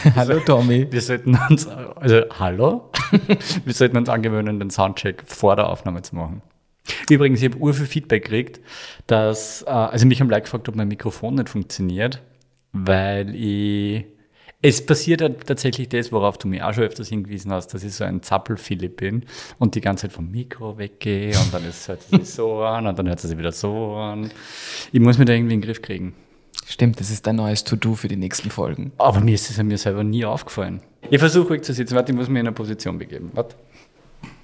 Hallo Tommy. Wir sollten uns, also hallo, wir sollten uns angewöhnen, den Soundcheck vor der Aufnahme zu machen. Übrigens, ich habe ur viel Feedback gekriegt, dass, äh, also mich haben Leute gefragt, ob mein Mikrofon nicht funktioniert, weil ich, es passiert halt tatsächlich das, worauf du mir auch schon öfters hingewiesen hast, dass ich so ein Zappel-Philipp bin und die ganze Zeit vom Mikro weggehe und dann hört es sich so an und dann hört es sich wieder so an. Ich muss mir da irgendwie in den Griff kriegen. Stimmt, das ist dein neues To-Do für die nächsten Folgen. Aber mir ist es an mir selber nie aufgefallen. Ich versuche ruhig zu sitzen. Warte, ich muss mich in eine Position begeben. Warte.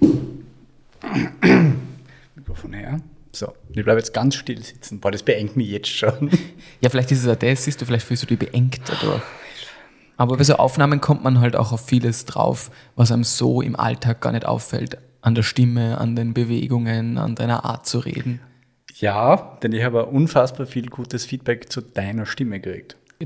Mikrofon her. So, ich bleibe jetzt ganz still sitzen. Boah, das beengt mich jetzt schon. Ja, vielleicht ist es auch das, siehst du, vielleicht fühlst du dich beengt dadurch. Aber bei so Aufnahmen kommt man halt auch auf vieles drauf, was einem so im Alltag gar nicht auffällt. An der Stimme, an den Bewegungen, an deiner Art zu reden. Ja, denn ich habe unfassbar viel gutes Feedback zu deiner Stimme gekriegt.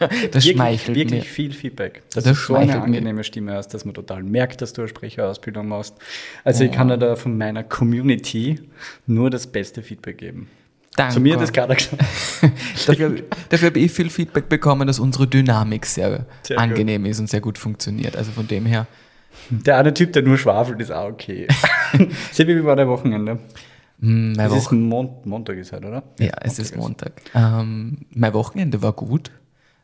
Das wirklich, schmeichelt wirklich mir. viel Feedback. Dass Das du so eine schmeichelt mir. angenehme Stimme hast, dass man total merkt, dass du eine Sprecherausbildung machst. Also ich kann dir da von meiner Community nur das beste Feedback geben. Danke. Zu mir hat das gerade gesagt. dafür, dafür habe ich viel Feedback bekommen, dass unsere Dynamik sehr, Sehr gut. angenehm ist und sehr gut funktioniert. Also von dem her. Der eine Typ, der nur schwafelt, ist auch okay. Sebi, wie war der Wochenende? Hm, Mein Es ist Wochen ein Mon Montag, ist halt, oder? ja, es ist Montag. Ähm, mein Wochenende war gut.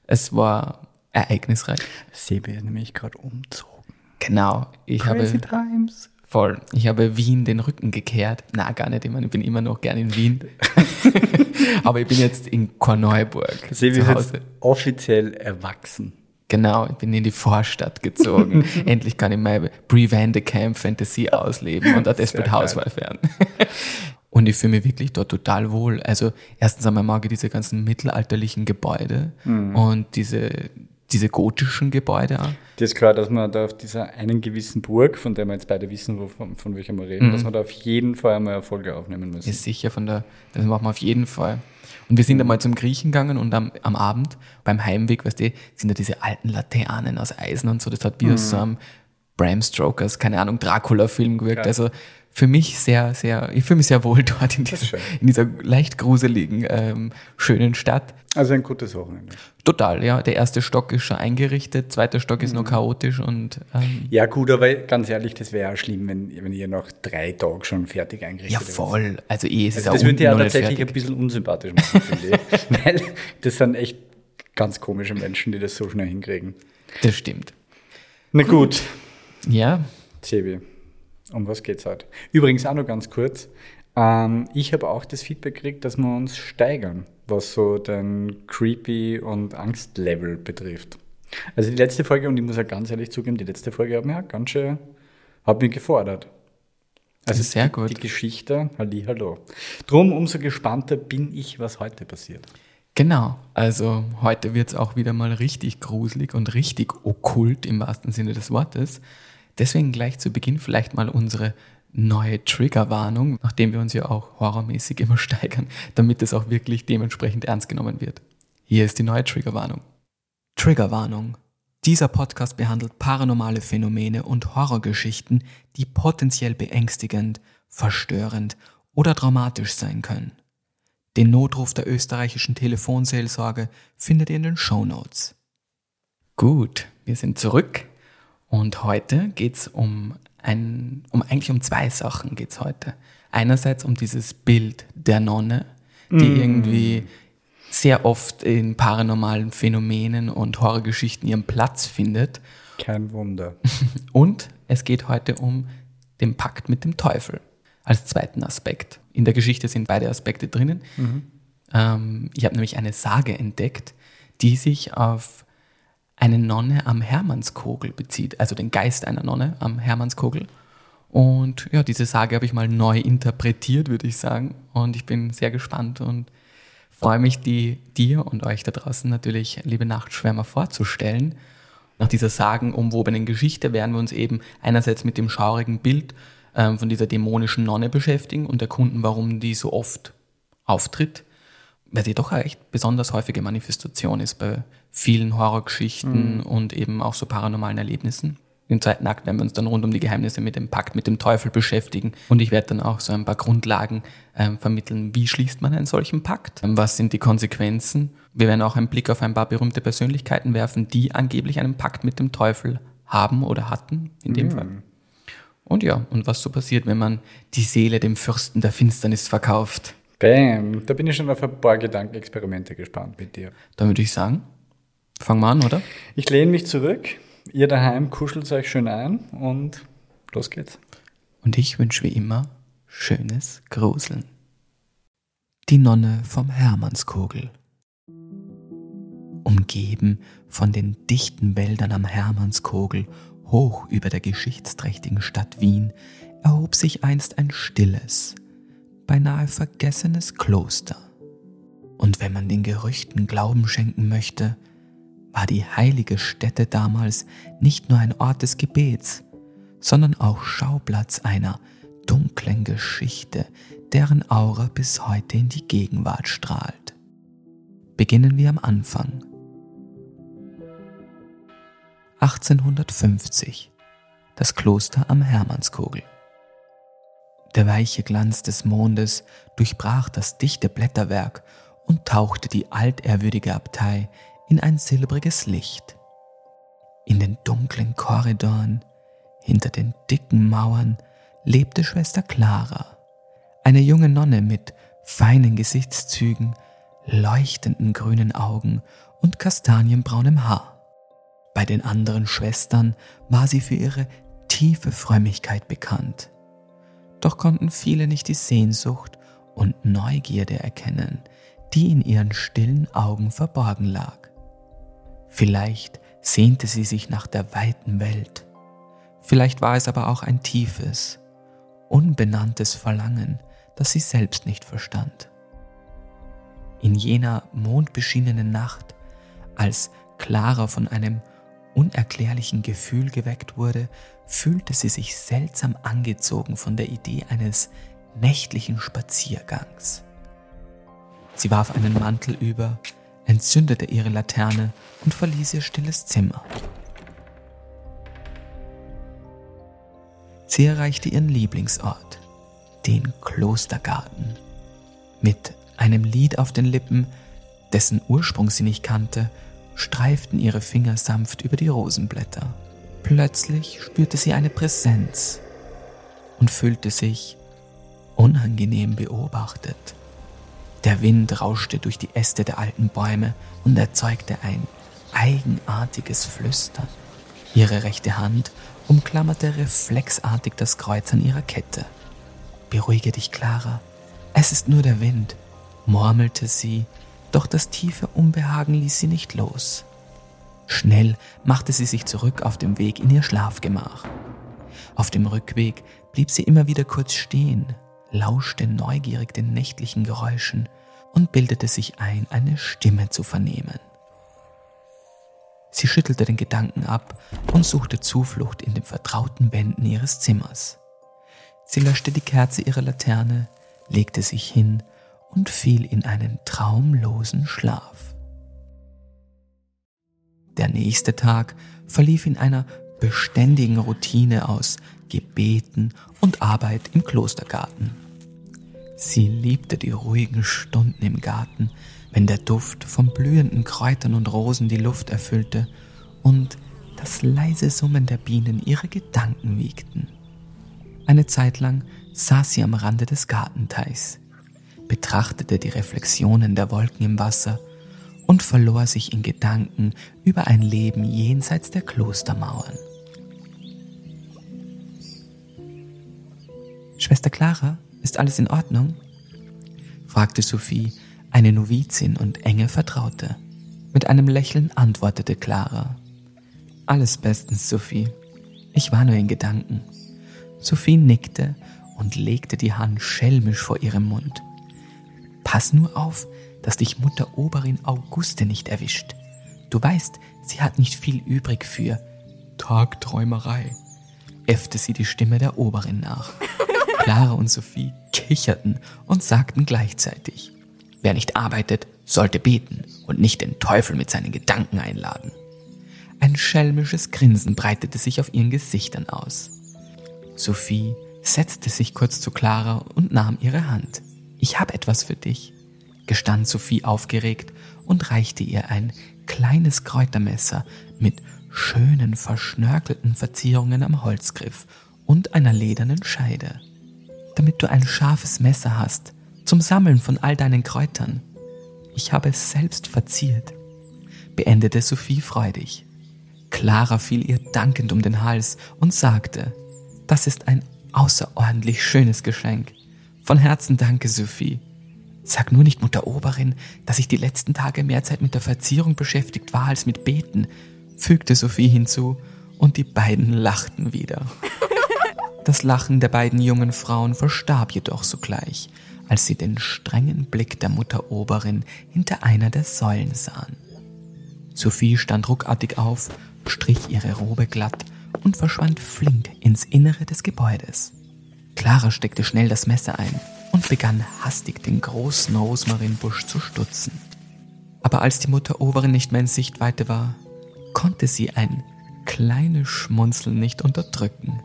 Es war ereignisreich. Sebi ist nämlich gerade umzogen. Genau. Ich habe Times. Voll. Ich habe Wien den Rücken gekehrt. Na, gar nicht. Ich meine, ich bin immer noch gern in Wien. Aber ich bin jetzt in Korneuburg Sebi zu ist jetzt offiziell erwachsen. Genau, ich bin in die Vorstadt gezogen. Endlich kann ich meine Brie Camp Fantasie ausleben und ein Desperate. Housewife werden. Und ich fühle mich wirklich dort total wohl. Also erstens einmal mag ich diese ganzen mittelalterlichen Gebäude Mhm. und diese, diese gotischen Gebäude auch. Das ist klar, dass man da auf dieser einen gewissen Burg, von der wir jetzt beide wissen, wovon, von welcher wir Mhm. reden, dass wir da auf jeden Fall einmal Erfolge aufnehmen müssen. Ist sicher von der, das machen wir auf jeden Fall. Und wir sind einmal zum Griechen gegangen und am, am Abend beim Heimweg, weißt du, sind da diese alten Laternen aus Eisen und so, das hat wie aus so einem Bram Stokers, keine Ahnung, Dracula-Film gewirkt. Geil. Also für mich sehr, sehr, ich fühle mich sehr wohl dort in dieser, in dieser leicht gruseligen, ähm, schönen Stadt. Also ein gutes Wochenende. Total, ja. Der erste Stock ist schon eingerichtet, zweiter Stock ist noch chaotisch und ähm, Ja gut, aber ganz ehrlich, das wäre ja schlimm, wenn, wenn ihr nach drei Tagen schon fertig eingerichtet ja voll. Also eh, es ist Also auch das würde ja tatsächlich fertig. ein bisschen unsympathisch machen, finde ich. Weil das sind echt ganz komische Menschen, die das so schnell hinkriegen. Das stimmt. Na gut, Ja, Sebi, um was geht's heute? Übrigens auch noch ganz kurz. Ähm, ich habe auch das Feedback gekriegt, dass wir uns steigern, was so den Creepy- und Angstlevel betrifft. Also die letzte Folge, und ich muss ja ganz ehrlich zugeben, die letzte Folge hat mich auch ganz schön, hat mich gefordert. Also Sehr die, gut. die Geschichte, halli, hallo. Drum umso gespannter bin ich, was heute passiert. Genau, also heute wird es auch wieder mal richtig gruselig und richtig okkult im wahrsten Sinne des Wortes. Deswegen gleich zu Beginn vielleicht mal unsere neue Triggerwarnung, nachdem wir uns ja auch horrormäßig immer steigern, damit es auch wirklich dementsprechend ernst genommen wird. Hier ist die neue Triggerwarnung. Triggerwarnung. Dieser Podcast behandelt paranormale Phänomene und Horrorgeschichten, die potenziell beängstigend, verstörend oder traumatisch sein können. Den Notruf der österreichischen Telefonseelsorge findet ihr in den Shownotes. Gut, wir sind zurück und heute geht's um ein, um eigentlich um zwei Sachen geht's heute. Einerseits um dieses Bild der Nonne, die irgendwie sehr oft in paranormalen Phänomenen und Horrorgeschichten ihren Platz findet. Kein Wunder. Und es geht heute um den Pakt mit dem Teufel als zweiten Aspekt. In der Geschichte sind beide Aspekte drinnen. Ähm, ich habe nämlich eine Sage entdeckt, die sich auf eine Nonne am Hermannskogel bezieht, also den Geist einer Nonne am Hermannskogel. Und ja, diese Sage habe ich mal neu interpretiert, würde ich sagen. Und ich bin sehr gespannt und freue mich, die dir und euch da draußen natürlich, liebe Nachtschwärmer, vorzustellen. Nach dieser sagenumwobenen Geschichte werden wir uns eben einerseits mit dem schaurigen Bild ähm, von dieser dämonischen Nonne beschäftigen und erkunden, warum die so oft auftritt, weil sie doch eine echt besonders häufige Manifestation ist bei vielen Horrorgeschichten mhm. und eben auch so paranormalen Erlebnissen. Im zweiten Akt werden wir uns dann rund um die Geheimnisse mit dem Pakt mit dem Teufel beschäftigen. Und ich werde dann auch so ein paar Grundlagen ähm, vermitteln. Wie schließt man einen solchen Pakt? Ähm, was sind die Konsequenzen? Wir werden auch einen Blick auf ein paar berühmte Persönlichkeiten werfen, die angeblich einen Pakt mit dem Teufel haben oder hatten, in dem mhm. Fall. Und ja, und was so passiert, wenn man die Seele dem Fürsten der Finsternis verkauft. Bam, da bin ich schon auf ein paar Gedankenexperimente gespannt mit dir. Dann würde ich sagen, fangen wir an, oder? Ich lehne mich zurück Ihr daheim kuschelt euch schön ein und los geht's. Und ich wünsche wie immer schönes Gruseln. Die Nonne vom Hermannskogel. Umgeben von den dichten Wäldern am Hermannskogel, hoch über der geschichtsträchtigen Stadt Wien, erhob sich einst ein stilles, beinahe vergessenes Kloster. Und wenn man den Gerüchten Glauben schenken möchte, war die heilige Stätte damals nicht nur ein Ort des Gebets, sondern auch Schauplatz einer dunklen Geschichte, deren Aura bis heute in die Gegenwart strahlt. Beginnen wir am Anfang. 1850 das Kloster am Hermannskogel. Der weiche Glanz des Mondes durchbrach das dichte Blätterwerk und tauchte die altehrwürdige Abtei in ein silbriges Licht. In den dunklen Korridoren, hinter den dicken Mauern, lebte Schwester Clara, eine junge Nonne mit feinen Gesichtszügen, leuchtenden grünen Augen und kastanienbraunem Haar. Bei den anderen Schwestern war sie für ihre tiefe Frömmigkeit bekannt. Doch konnten viele nicht die Sehnsucht und Neugierde erkennen, die in ihren stillen Augen verborgen lag. Vielleicht sehnte sie sich nach der weiten Welt. Vielleicht war es aber auch ein tiefes, unbenanntes Verlangen, das sie selbst nicht verstand. In jener mondbeschienenen Nacht, als Clara von einem unerklärlichen Gefühl geweckt wurde, fühlte sie sich seltsam angezogen von der Idee eines nächtlichen Spaziergangs. Sie warf einen Mantel über, entzündete ihre Laterne und verließ ihr stilles Zimmer. Sie erreichte ihren Lieblingsort, den Klostergarten. Mit einem Lied auf den Lippen, dessen Ursprung sie nicht kannte, streiften ihre Finger sanft über die Rosenblätter. Plötzlich spürte sie eine Präsenz und fühlte sich unangenehm beobachtet. Der Wind rauschte durch die Äste der alten Bäume und erzeugte ein eigenartiges Flüstern. Ihre rechte Hand umklammerte reflexartig das Kreuz an ihrer Kette. Beruhige dich, Clara, es ist nur der Wind, murmelte sie, doch das tiefe Unbehagen ließ sie nicht los. Schnell machte sie sich zurück auf dem Weg in ihr Schlafgemach. Auf dem Rückweg blieb sie immer wieder kurz stehen, lauschte neugierig den nächtlichen Geräuschen und bildete sich ein, eine Stimme zu vernehmen. Sie schüttelte den Gedanken ab und suchte Zuflucht in den vertrauten Wänden ihres Zimmers. Sie löschte die Kerze ihrer Laterne, legte sich hin und fiel in einen traumlosen Schlaf. Der nächste Tag verlief in einer beständigen Routine aus Gebeten und Arbeit im Klostergarten. Sie liebte die ruhigen Stunden im Garten, wenn der Duft von blühenden Kräutern und Rosen die Luft erfüllte und das leise Summen der Bienen ihre Gedanken wiegten. Eine Zeit lang saß sie am Rande des Gartenteichs, betrachtete die Reflexionen der Wolken im Wasser und verlor sich in Gedanken über ein Leben jenseits der Klostermauern. Schwester Clara, ist alles in Ordnung? fragte Sophie, eine Novizin und enge Vertraute. Mit einem Lächeln antwortete Clara. Alles bestens, Sophie. Ich war nur in Gedanken. Sophie nickte und legte die Hand schelmisch vor ihrem Mund. Pass nur auf, dass dich Mutter Oberin Auguste nicht erwischt. Du weißt, sie hat nicht viel übrig für Tagträumerei, äffte sie die Stimme der Oberin nach. Clara und Sophie kicherten und sagten gleichzeitig, wer nicht arbeitet, sollte beten und nicht den Teufel mit seinen Gedanken einladen. Ein schelmisches Grinsen breitete sich auf ihren Gesichtern aus. Sophie setzte sich kurz zu Clara und nahm ihre Hand. Ich habe etwas für dich, gestand Sophie aufgeregt und reichte ihr ein kleines Kräutermesser mit schönen verschnörkelten Verzierungen am Holzgriff und einer ledernen Scheide. Damit du ein scharfes Messer hast zum Sammeln von all deinen Kräutern. Ich habe es selbst verziert, beendete Sophie freudig. Clara fiel ihr dankend um den Hals und sagte, das ist ein außerordentlich schönes Geschenk. Von Herzen danke, Sophie. Sag nur nicht Mutter Oberin, dass ich die letzten Tage mehr Zeit mit der Verzierung beschäftigt war als mit Beten, fügte Sophie hinzu, und die beiden lachten wieder. Das Lachen der beiden jungen Frauen verstarb jedoch sogleich, als sie den strengen Blick der Mutter Oberin hinter einer der Säulen sahen. Sophie stand ruckartig auf, strich ihre Robe glatt und verschwand flink ins Innere des Gebäudes. Clara steckte schnell das Messer ein und begann hastig den großen Rosmarinbusch zu stutzen. Aber als die Mutter Oberin nicht mehr in Sichtweite war, konnte sie ein kleines Schmunzeln nicht unterdrücken.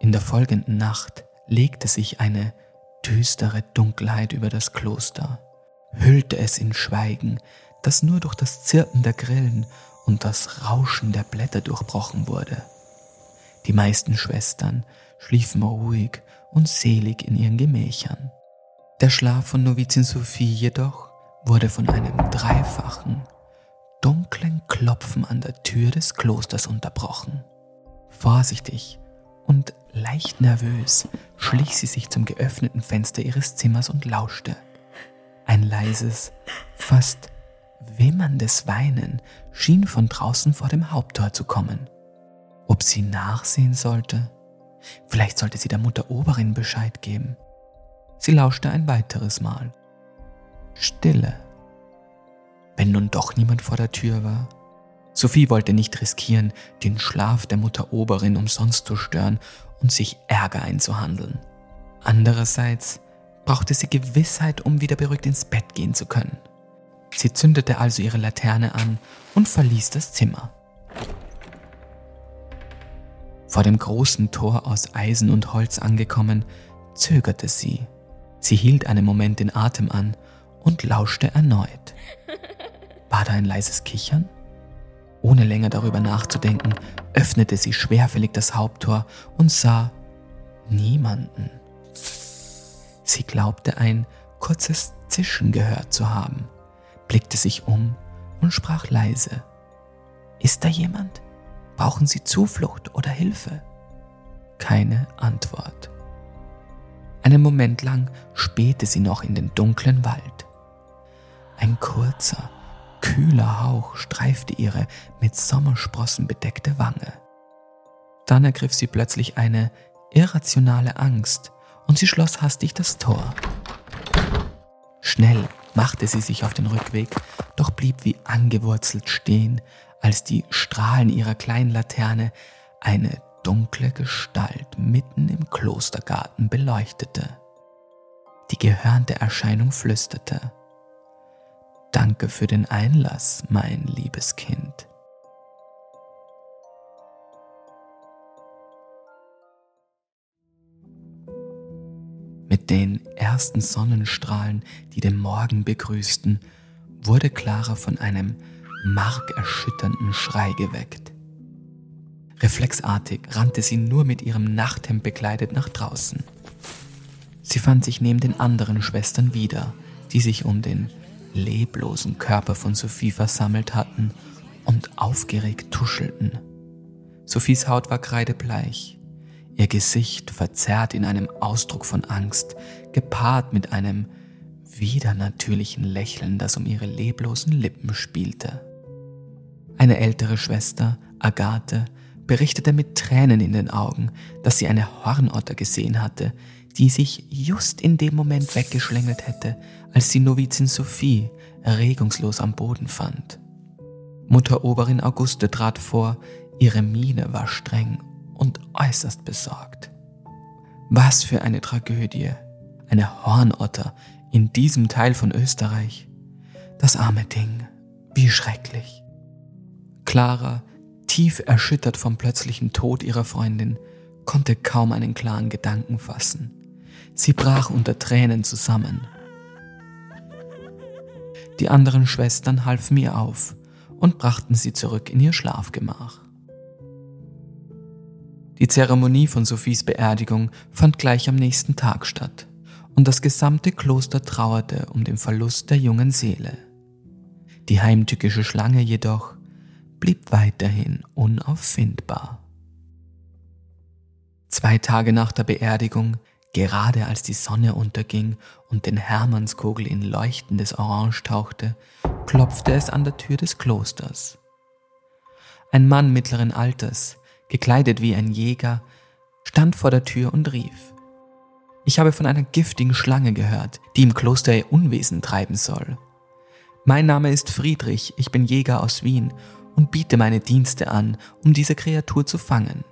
In der folgenden Nacht legte sich eine düstere Dunkelheit über das Kloster, hüllte es in Schweigen, das nur durch das Zirpen der Grillen und das Rauschen der Blätter durchbrochen wurde. Die meisten Schwestern schliefen ruhig und selig in ihren Gemächern. Der Schlaf von Novizin Sophie jedoch wurde von einem dreifachen, dunklen Klopfen an der Tür des Klosters unterbrochen. Vorsichtig und leicht nervös schlich sie sich zum geöffneten Fenster ihres Zimmers und lauschte. Ein leises, fast wimmerndes Weinen schien von draußen vor dem Haupttor zu kommen. Ob sie nachsehen sollte? Vielleicht sollte sie der Mutter Oberin Bescheid geben. Sie lauschte ein weiteres Mal. Stille. Wenn nun doch niemand vor der Tür war. Sophie wollte nicht riskieren, den Schlaf der Mutter Oberin umsonst zu stören und sich Ärger einzuhandeln. Andererseits brauchte sie Gewissheit, um wieder beruhigt ins Bett gehen zu können. Sie zündete also ihre Laterne an und verließ das Zimmer. Vor dem großen Tor aus Eisen und Holz angekommen, zögerte sie. Sie hielt einen Moment den Atem an und lauschte erneut. War da ein leises Kichern? Ohne länger darüber nachzudenken, öffnete sie schwerfällig das Haupttor und sah niemanden. Sie glaubte ein kurzes Zischen gehört zu haben blickte sich um und sprach leise. Ist da jemand? Brauchen Sie Zuflucht oder Hilfe? Keine Antwort. Einen Moment lang spähte sie noch in den dunklen Wald. Ein kurzer, kühler Hauch streifte ihre mit Sommersprossen bedeckte Wange. Dann ergriff sie plötzlich eine irrationale Angst und sie schloss hastig das Tor. Schnell machte sie sich auf den Rückweg, doch blieb wie angewurzelt stehen, als die Strahlen ihrer kleinen Laterne eine dunkle Gestalt mitten im Klostergarten beleuchtete. Die gehörnte Erscheinung flüsterte Danke für den Einlass, mein liebes Kind. Mit den ersten Sonnenstrahlen, die den Morgen begrüßten, wurde Clara von einem markerschütternden Schrei geweckt. Reflexartig rannte sie nur mit ihrem Nachthemd bekleidet nach draußen. Sie fand sich neben den anderen Schwestern wieder, die sich um den leblosen Körper von Sophie versammelt hatten und aufgeregt tuschelten. Sophies Haut war kreidebleich, ihr Gesicht verzerrt in einem Ausdruck von Angst, gepaart mit einem widernatürlichen Lächeln, das um ihre leblosen Lippen spielte. Eine ältere Schwester, Agathe, berichtete mit Tränen in den Augen, dass sie eine Hornotter gesehen hatte, die sich just in dem Moment weggeschlängelt hätte, als die Novizin Sophie regungslos am Boden fand. Mutter Oberin Auguste trat vor, ihre Miene war streng und äußerst besorgt. Was für eine Tragödie, eine Hornotter in diesem Teil von Österreich. Das arme Ding, wie schrecklich. Clara, tief erschüttert vom plötzlichen Tod ihrer Freundin, konnte kaum einen klaren Gedanken fassen. Sie brach unter Tränen zusammen. Die anderen Schwestern halfen ihr auf und brachten sie zurück in ihr Schlafgemach. Die Zeremonie von Sophies Beerdigung fand gleich am nächsten Tag statt und das gesamte Kloster trauerte um den Verlust der jungen Seele. Die heimtückische Schlange jedoch blieb weiterhin unauffindbar. Zwei Tage nach der Beerdigung, gerade als die Sonne unterging und den Hermannskogel in leuchtendes Orange tauchte, klopfte es an der Tür des Klosters. Ein Mann mittleren Alters, gekleidet wie ein Jäger, stand vor der Tür und rief. Ich habe von einer giftigen Schlange gehört, die im Kloster ihr Unwesen treiben soll. Mein Name ist Friedrich, ich bin Jäger aus Wien und biete meine Dienste an, um diese Kreatur zu fangen.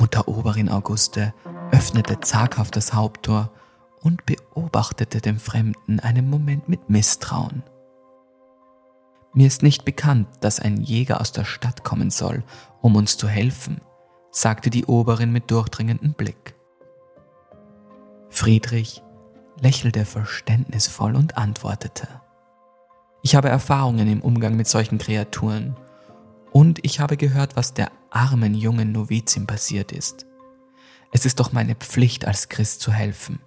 Mutter Oberin Auguste öffnete zaghaft das Haupttor und beobachtete den Fremden einen Moment mit Misstrauen. Mir ist nicht bekannt, dass ein Jäger aus der Stadt kommen soll, um uns zu helfen, sagte die Oberin mit durchdringendem Blick. Friedrich lächelte verständnisvoll und antwortete. Ich habe Erfahrungen im Umgang mit solchen Kreaturen und ich habe gehört, was der armen jungen Novizin passiert ist. Es ist doch meine Pflicht als Christ zu helfen.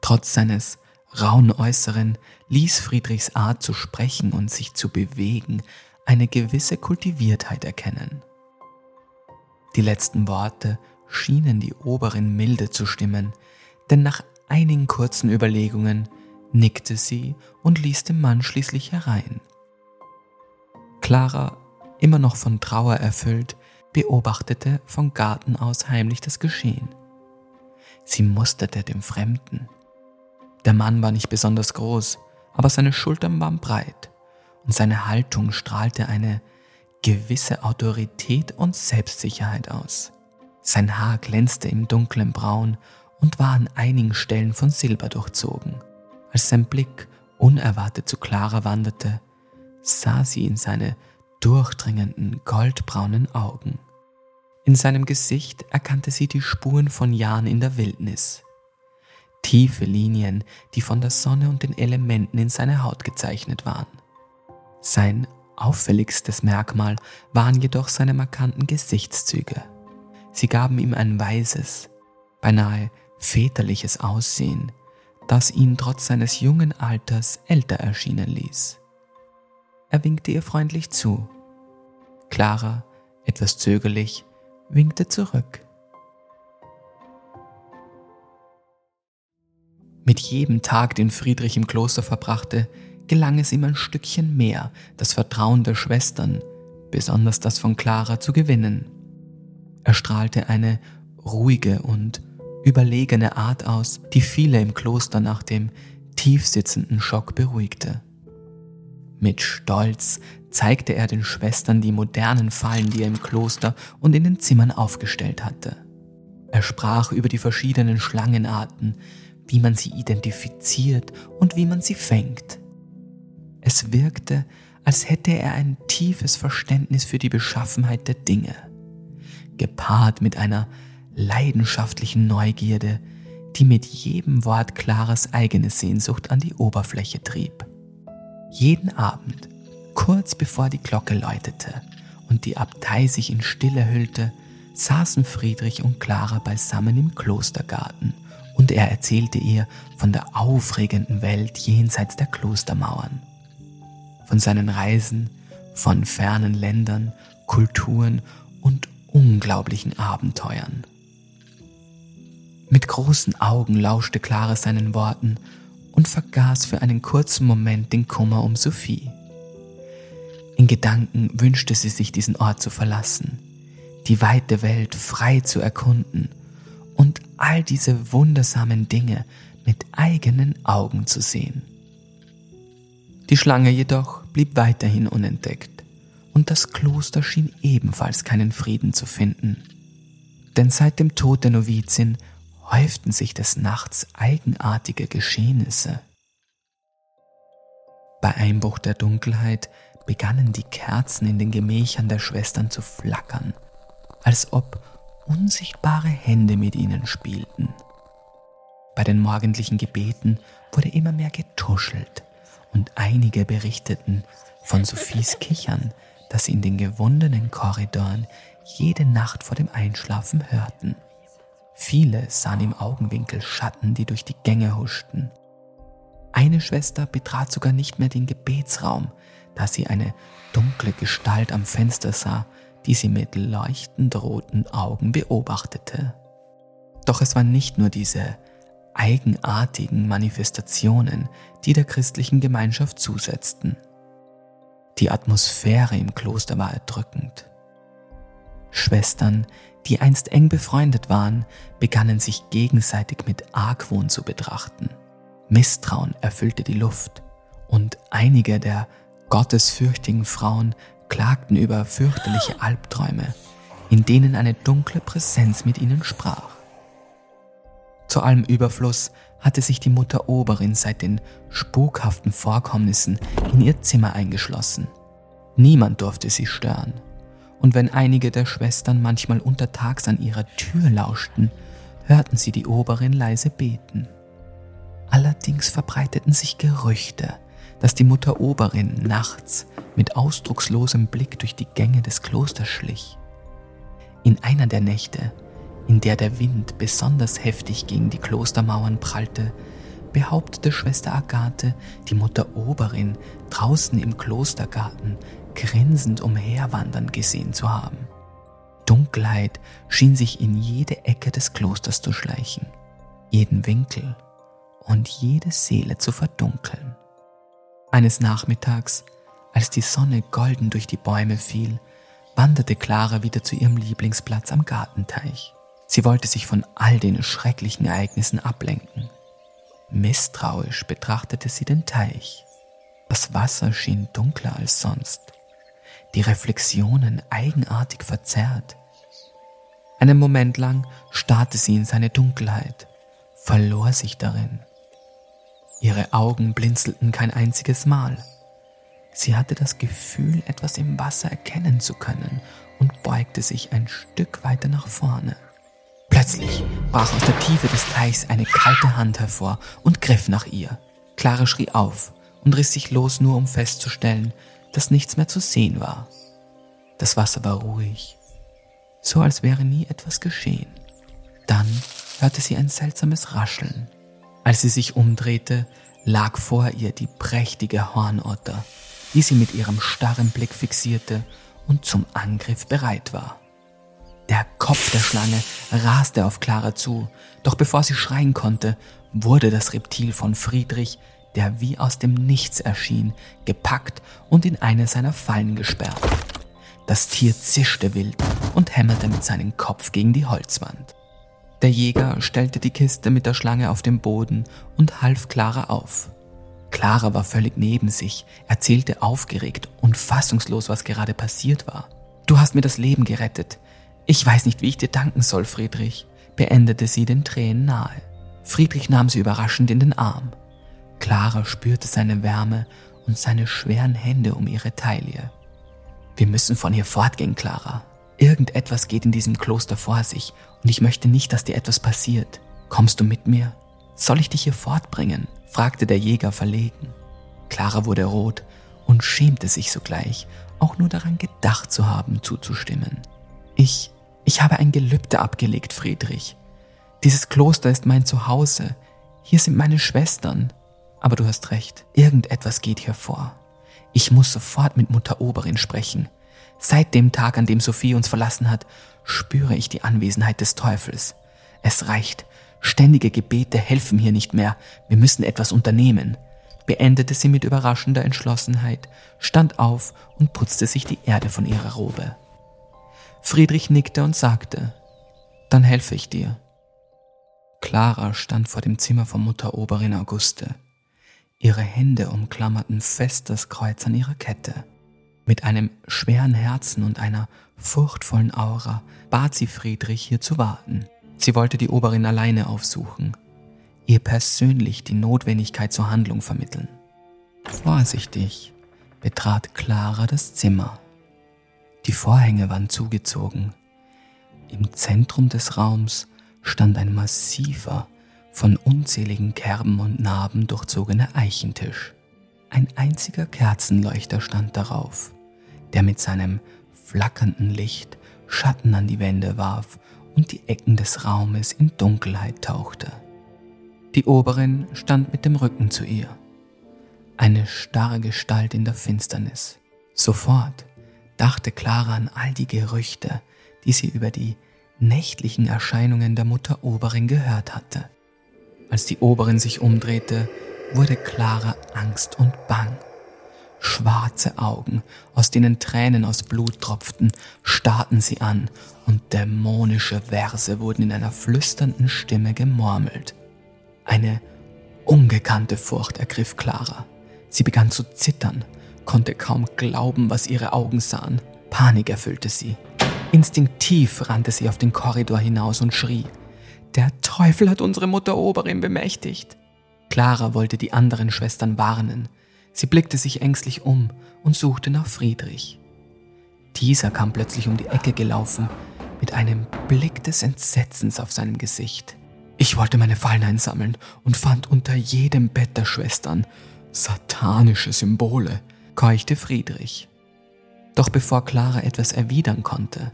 Trotz seines rauen Äußeren ließ Friedrichs Art zu sprechen und sich zu bewegen eine gewisse Kultiviertheit erkennen. Die letzten Worte schienen die Oberin milde zu stimmen, denn nach einigen kurzen Überlegungen nickte sie und ließ den Mann schließlich herein. Clara, immer noch von Trauer erfüllt, beobachtete vom Garten aus heimlich das Geschehen. Sie musterte den Fremden. Der Mann war nicht besonders groß, aber seine Schultern waren breit und seine Haltung strahlte eine gewisse Autorität und Selbstsicherheit aus. Sein Haar glänzte im dunklen Braun und war an einigen Stellen von Silber durchzogen. Als sein Blick unerwartet zu Clara wanderte, sah sie in seine durchdringenden goldbraunen Augen. In seinem Gesicht erkannte sie die Spuren von Jahren in der Wildnis. Tiefe Linien, die von der Sonne und den Elementen in seiner Haut gezeichnet waren. Sein auffälligstes Merkmal waren jedoch seine markanten Gesichtszüge. Sie gaben ihm ein weises, beinahe väterliches Aussehen, das ihn trotz seines jungen Alters älter erschienen ließ. Er winkte ihr freundlich zu. Clara, etwas zögerlich, winkte zurück. Mit jedem Tag, den Friedrich im Kloster verbrachte, gelang es ihm ein Stückchen mehr, das Vertrauen der Schwestern, besonders das von Clara, zu gewinnen. Er strahlte eine ruhige und überlegene Art aus, die viele im Kloster nach dem tiefsitzenden Schock beruhigte. Mit Stolz zeigte er den Schwestern die modernen Fallen, die er im Kloster und in den Zimmern aufgestellt hatte. Er sprach über die verschiedenen Schlangenarten, wie man sie identifiziert und wie man sie fängt. Es wirkte, als hätte er ein tiefes Verständnis für die Beschaffenheit der Dinge, gepaart mit einer leidenschaftlichen Neugierde, die mit jedem Wort Claras eigene Sehnsucht an die Oberfläche trieb. Jeden Abend, kurz bevor die Glocke läutete und die Abtei sich in Stille hüllte, saßen Friedrich und Clara beisammen im Klostergarten und er erzählte ihr von der aufregenden Welt jenseits der Klostermauern, von seinen Reisen, von fernen Ländern, Kulturen und unglaublichen Abenteuern. Mit großen Augen lauschte Clara seinen Worten und vergaß für einen kurzen Moment den Kummer um Sophie. In Gedanken wünschte sie sich diesen Ort zu verlassen, die weite Welt frei zu erkunden und all diese wundersamen Dinge mit eigenen Augen zu sehen. Die Schlange jedoch blieb weiterhin unentdeckt und das Kloster schien ebenfalls keinen Frieden zu finden. Denn seit dem Tod der Novizin häuften sich des Nachts eigenartige Geschehnisse. Bei Einbruch der Dunkelheit begannen die Kerzen in den Gemächern der Schwestern zu flackern, als ob unsichtbare Hände mit ihnen spielten. Bei den morgendlichen Gebeten wurde immer mehr getuschelt und einige berichteten von Sophies Kichern, das sie in den gewundenen Korridoren jede Nacht vor dem Einschlafen hörten. Viele sahen im Augenwinkel Schatten, die durch die Gänge huschten. Eine Schwester betrat sogar nicht mehr den Gebetsraum, da sie eine dunkle Gestalt am Fenster sah, die sie mit leuchtend roten Augen beobachtete. Doch es waren nicht nur diese eigenartigen Manifestationen, die der christlichen Gemeinschaft zusetzten. Die Atmosphäre im Kloster war erdrückend. Schwestern, die einst eng befreundet waren, begannen sich gegenseitig mit Argwohn zu betrachten. Misstrauen erfüllte die Luft und einige der gottesfürchtigen Frauen klagten über fürchterliche Albträume, in denen eine dunkle Präsenz mit ihnen sprach. Zu allem Überfluss hatte sich die Mutter Oberin seit den spukhaften Vorkommnissen in ihr Zimmer eingeschlossen. Niemand durfte sie stören. Und wenn einige der Schwestern manchmal untertags an ihrer Tür lauschten, hörten sie die Oberin leise beten. Allerdings verbreiteten sich Gerüchte, dass die Mutter Oberin nachts mit ausdruckslosem Blick durch die Gänge des Klosters schlich. In einer der Nächte, in der der Wind besonders heftig gegen die Klostermauern prallte, behauptete Schwester Agathe, die Mutter Oberin draußen im Klostergarten grinsend umherwandern gesehen zu haben. Dunkelheit schien sich in jede Ecke des Klosters zu schleichen, jeden Winkel und jede Seele zu verdunkeln. Eines Nachmittags, als die Sonne golden durch die Bäume fiel, wanderte Clara wieder zu ihrem Lieblingsplatz am Gartenteich. Sie wollte sich von all den schrecklichen Ereignissen ablenken. Misstrauisch betrachtete sie den Teich. Das Wasser schien dunkler als sonst, die Reflexionen eigenartig verzerrt. Einen Moment lang starrte sie in seine Dunkelheit, verlor sich darin. Ihre Augen blinzelten kein einziges Mal. Sie hatte das Gefühl, etwas im Wasser erkennen zu können und beugte sich ein Stück weiter nach vorne. Plötzlich brach aus der Tiefe des Teichs eine kalte Hand hervor und griff nach ihr. Clara schrie auf und riss sich los, nur um festzustellen, dass nichts mehr zu sehen war. Das Wasser war ruhig, so als wäre nie etwas geschehen. Dann hörte sie ein seltsames Rascheln als sie sich umdrehte, lag vor ihr die prächtige Hornotter, die sie mit ihrem starren Blick fixierte und zum Angriff bereit war. Der Kopf der Schlange raste auf Clara zu, doch bevor sie schreien konnte, wurde das Reptil von Friedrich, der wie aus dem Nichts erschien, gepackt und in eine seiner Fallen gesperrt. Das Tier zischte wild und hämmerte mit seinem Kopf gegen die Holzwand. Der Jäger stellte die Kiste mit der Schlange auf den Boden und half Clara auf. Clara war völlig neben sich, erzählte aufgeregt und fassungslos, was gerade passiert war. Du hast mir das Leben gerettet. Ich weiß nicht, wie ich dir danken soll, Friedrich, beendete sie den Tränen nahe. Friedrich nahm sie überraschend in den Arm. Clara spürte seine Wärme und seine schweren Hände um ihre Taille. Wir müssen von hier fortgehen, Clara. Irgendetwas geht in diesem Kloster vor sich und ich möchte nicht, dass dir etwas passiert. Kommst du mit mir? Soll ich dich hier fortbringen? fragte der Jäger verlegen. Clara wurde rot und schämte sich sogleich, auch nur daran gedacht zu haben, zuzustimmen. Ich, ich habe ein Gelübde abgelegt, Friedrich. Dieses Kloster ist mein Zuhause. Hier sind meine Schwestern. Aber du hast recht, irgendetwas geht hier vor. Ich muss sofort mit Mutter Oberin sprechen. Seit dem Tag, an dem Sophie uns verlassen hat, spüre ich die Anwesenheit des Teufels. Es reicht. Ständige Gebete helfen hier nicht mehr. Wir müssen etwas unternehmen. Beendete sie mit überraschender Entschlossenheit, stand auf und putzte sich die Erde von ihrer Robe. Friedrich nickte und sagte, dann helfe ich dir. Clara stand vor dem Zimmer von Mutter Oberin Auguste. Ihre Hände umklammerten fest das Kreuz an ihrer Kette. Mit einem schweren Herzen und einer furchtvollen Aura bat sie Friedrich, hier zu warten. Sie wollte die Oberin alleine aufsuchen, ihr persönlich die Notwendigkeit zur Handlung vermitteln. Vorsichtig betrat Clara das Zimmer. Die Vorhänge waren zugezogen. Im Zentrum des Raums stand ein massiver, von unzähligen Kerben und Narben durchzogener Eichentisch. Ein einziger Kerzenleuchter stand darauf, der mit seinem flackernden Licht Schatten an die Wände warf und die Ecken des Raumes in Dunkelheit tauchte. Die Oberin stand mit dem Rücken zu ihr, eine starre Gestalt in der Finsternis. Sofort dachte Clara an all die Gerüchte, die sie über die nächtlichen Erscheinungen der Mutter Oberin gehört hatte. Als die Oberin sich umdrehte, wurde Clara Angst und Bang. Schwarze Augen, aus denen Tränen aus Blut tropften, starrten sie an und dämonische Verse wurden in einer flüsternden Stimme gemurmelt. Eine ungekannte Furcht ergriff Clara. Sie begann zu zittern, konnte kaum glauben, was ihre Augen sahen. Panik erfüllte sie. Instinktiv rannte sie auf den Korridor hinaus und schrie. Der Teufel hat unsere Mutter Oberin bemächtigt. Clara wollte die anderen Schwestern warnen. Sie blickte sich ängstlich um und suchte nach Friedrich. Dieser kam plötzlich um die Ecke gelaufen, mit einem Blick des Entsetzens auf seinem Gesicht. Ich wollte meine Fallen einsammeln und fand unter jedem Bett der Schwestern satanische Symbole, keuchte Friedrich. Doch bevor Clara etwas erwidern konnte,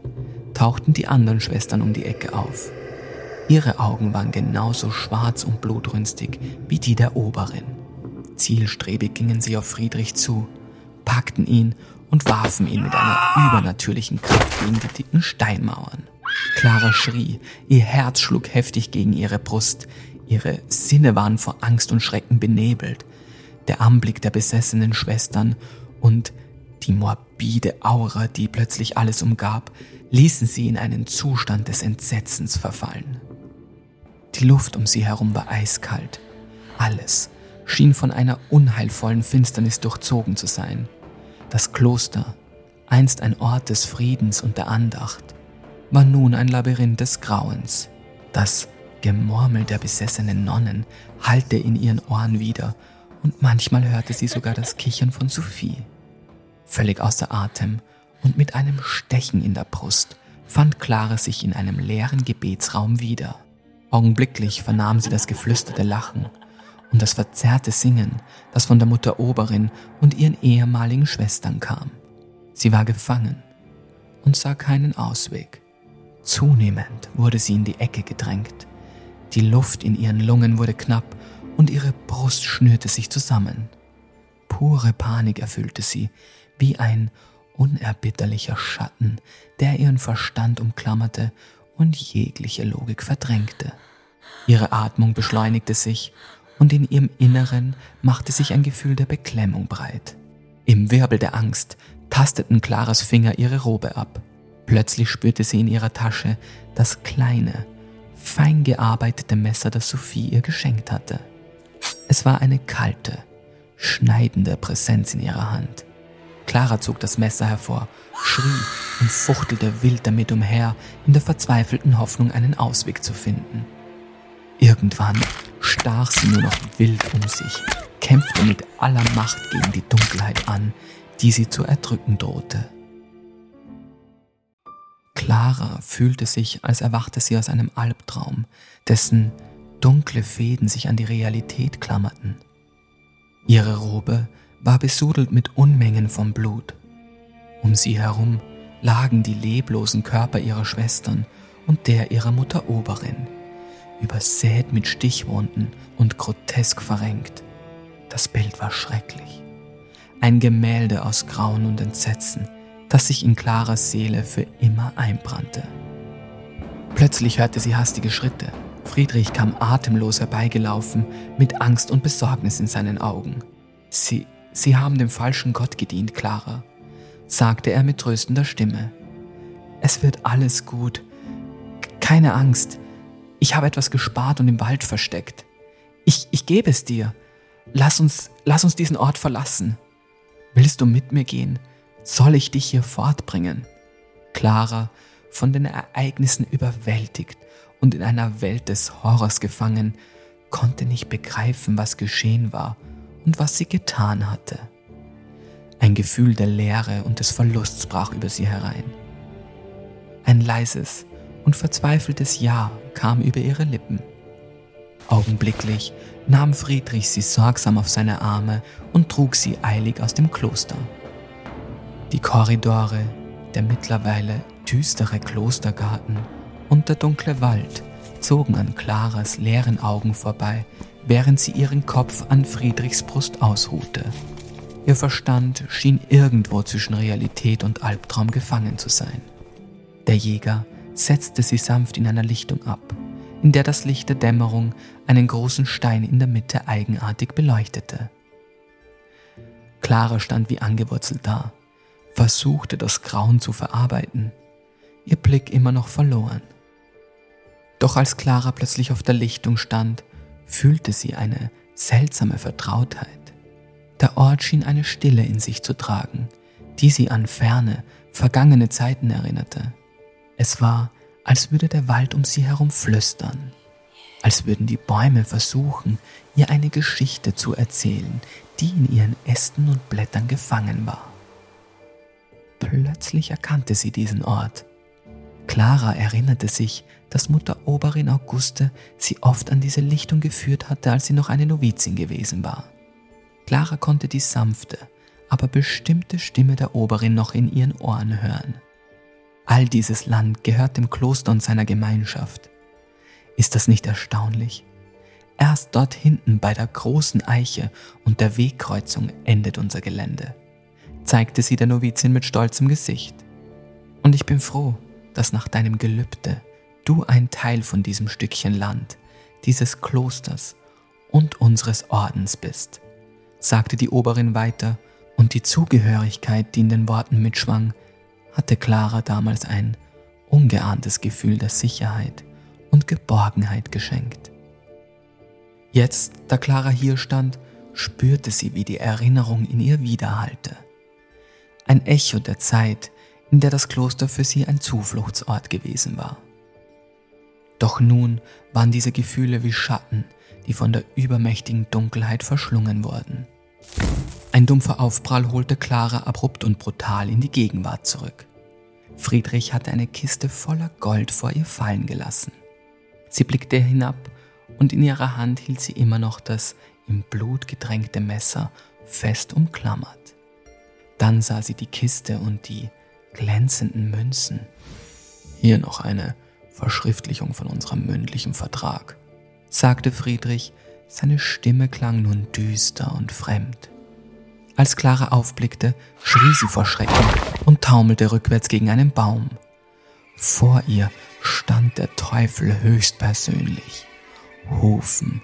tauchten die anderen Schwestern um die Ecke auf. Ihre Augen waren genauso schwarz und blutrünstig wie die der Oberin. Zielstrebig gingen sie auf Friedrich zu, packten ihn und warfen ihn mit einer übernatürlichen Kraft gegen die dicken Steinmauern. Clara schrie, ihr Herz schlug heftig gegen ihre Brust, ihre Sinne waren vor Angst und Schrecken benebelt. Der Anblick der besessenen Schwestern und die morbide Aura, die plötzlich alles umgab, ließen sie in einen Zustand des Entsetzens verfallen. Die Luft um sie herum war eiskalt. Alles schien von einer unheilvollen Finsternis durchzogen zu sein. Das Kloster, einst ein Ort des Friedens und der Andacht, war nun ein Labyrinth des Grauens. Das Gemurmel der besessenen Nonnen hallte in ihren Ohren wieder und manchmal hörte sie sogar das Kichern von Sophie. Völlig außer Atem und mit einem Stechen in der Brust fand Clara sich in einem leeren Gebetsraum wieder. Augenblicklich vernahm sie das geflüsterte Lachen und das verzerrte Singen, das von der Mutter Oberin und ihren ehemaligen Schwestern kam. Sie war gefangen und sah keinen Ausweg. Zunehmend wurde sie in die Ecke gedrängt. Die Luft in ihren Lungen wurde knapp und ihre Brust schnürte sich zusammen. Pure Panik erfüllte sie, wie ein unerbitterlicher Schatten, der ihren Verstand umklammerte und jegliche Logik verdrängte. Ihre Atmung beschleunigte sich und in ihrem Inneren machte sich ein Gefühl der Beklemmung breit. Im Wirbel der Angst tasteten Claras Finger ihre Robe ab. Plötzlich spürte sie in ihrer Tasche das kleine, fein gearbeitete Messer, das Sophie ihr geschenkt hatte. Es war eine kalte, schneidende Präsenz in ihrer Hand. Clara zog das Messer hervor, schrie und fuchtelte wild damit umher, in der verzweifelten Hoffnung, einen Ausweg zu finden. Irgendwann stach sie nur noch wild um sich, kämpfte mit aller Macht gegen die Dunkelheit an, die sie zu erdrücken drohte. Clara fühlte sich, als erwachte sie aus einem Albtraum, dessen dunkle Fäden sich an die Realität klammerten. Ihre Robe war besudelt mit Unmengen von Blut. Um sie herum lagen die leblosen Körper ihrer Schwestern und der ihrer Mutter Oberin, übersät mit Stichwunden und grotesk verrenkt. Das Bild war schrecklich. Ein Gemälde aus Grauen und Entsetzen, das sich in Claras Seele für immer einbrannte. Plötzlich hörte sie hastige Schritte. Friedrich kam atemlos herbeigelaufen, mit Angst und Besorgnis in seinen Augen. Sie Sie haben dem falschen Gott gedient, Clara, sagte er mit tröstender Stimme. Es wird alles gut. Keine Angst. Ich habe etwas gespart und im Wald versteckt. Ich, ich gebe es dir. Lass uns, lass uns diesen Ort verlassen. Willst du mit mir gehen? Soll ich dich hier fortbringen? Clara, von den Ereignissen überwältigt und in einer Welt des Horrors gefangen, konnte nicht begreifen, was geschehen war und was sie getan hatte. Ein Gefühl der Leere und des Verlusts brach über sie herein. Ein leises und verzweifeltes Ja kam über ihre Lippen. Augenblicklich nahm Friedrich sie sorgsam auf seine Arme und trug sie eilig aus dem Kloster. Die Korridore, der mittlerweile düstere Klostergarten und der dunkle Wald zogen an Claras leeren Augen vorbei, während sie ihren Kopf an Friedrichs Brust ausruhte. Ihr Verstand schien irgendwo zwischen Realität und Albtraum gefangen zu sein. Der Jäger setzte sie sanft in einer Lichtung ab, in der das Licht der Dämmerung einen großen Stein in der Mitte eigenartig beleuchtete. Clara stand wie angewurzelt da, versuchte das Grauen zu verarbeiten, ihr Blick immer noch verloren. Doch als Clara plötzlich auf der Lichtung stand, fühlte sie eine seltsame Vertrautheit. Der Ort schien eine Stille in sich zu tragen, die sie an ferne, vergangene Zeiten erinnerte. Es war, als würde der Wald um sie herum flüstern, als würden die Bäume versuchen, ihr eine Geschichte zu erzählen, die in ihren Ästen und Blättern gefangen war. Plötzlich erkannte sie diesen Ort. Clara erinnerte sich, dass Mutter Oberin Auguste sie oft an diese Lichtung geführt hatte, als sie noch eine Novizin gewesen war. Clara konnte die sanfte, aber bestimmte Stimme der Oberin noch in ihren Ohren hören. All dieses Land gehört dem Kloster und seiner Gemeinschaft. Ist das nicht erstaunlich? Erst dort hinten bei der großen Eiche und der Wegkreuzung endet unser Gelände, zeigte sie der Novizin mit stolzem Gesicht. Und ich bin froh, dass nach deinem Gelübde du ein Teil von diesem Stückchen Land, dieses Klosters und unseres Ordens bist, sagte die Oberin weiter, und die Zugehörigkeit, die in den Worten mitschwang, hatte Clara damals ein ungeahntes Gefühl der Sicherheit und Geborgenheit geschenkt. Jetzt, da Clara hier stand, spürte sie, wie die Erinnerung in ihr widerhallte. Ein Echo der Zeit, in der das Kloster für sie ein Zufluchtsort gewesen war. Doch nun waren diese Gefühle wie Schatten, die von der übermächtigen Dunkelheit verschlungen wurden. Ein dumpfer Aufprall holte Clara abrupt und brutal in die Gegenwart zurück. Friedrich hatte eine Kiste voller Gold vor ihr fallen gelassen. Sie blickte hinab und in ihrer Hand hielt sie immer noch das im Blut gedrängte Messer fest umklammert. Dann sah sie die Kiste und die glänzenden Münzen. Hier noch eine Verschriftlichung von unserem mündlichen Vertrag, sagte Friedrich, seine Stimme klang nun düster und fremd. Als Clara aufblickte, schrie sie vor Schrecken und taumelte rückwärts gegen einen Baum. Vor ihr stand der Teufel höchstpersönlich. Hufen,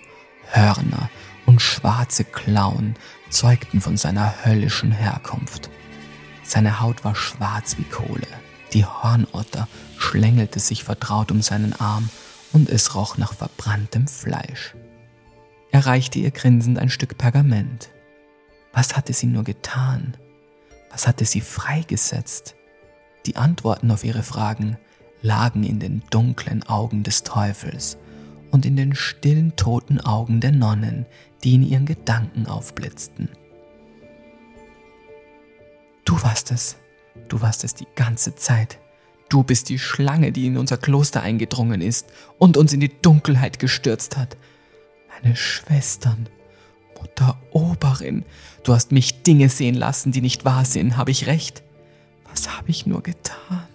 Hörner und schwarze Klauen zeugten von seiner höllischen Herkunft. Seine Haut war schwarz wie Kohle. Die Hornotter schlängelte sich vertraut um seinen Arm und es roch nach verbranntem Fleisch. Er reichte ihr grinsend ein Stück Pergament. Was hatte sie nur getan? Was hatte sie freigesetzt? Die Antworten auf ihre Fragen lagen in den dunklen Augen des Teufels und in den stillen toten Augen der Nonnen, die in ihren Gedanken aufblitzten. Du warst es, du warst es die ganze Zeit. Du bist die Schlange, die in unser Kloster eingedrungen ist und uns in die Dunkelheit gestürzt hat. Meine Schwestern, Mutter Oberin, du hast mich Dinge sehen lassen, die nicht wahr sind, habe ich recht? Was habe ich nur getan?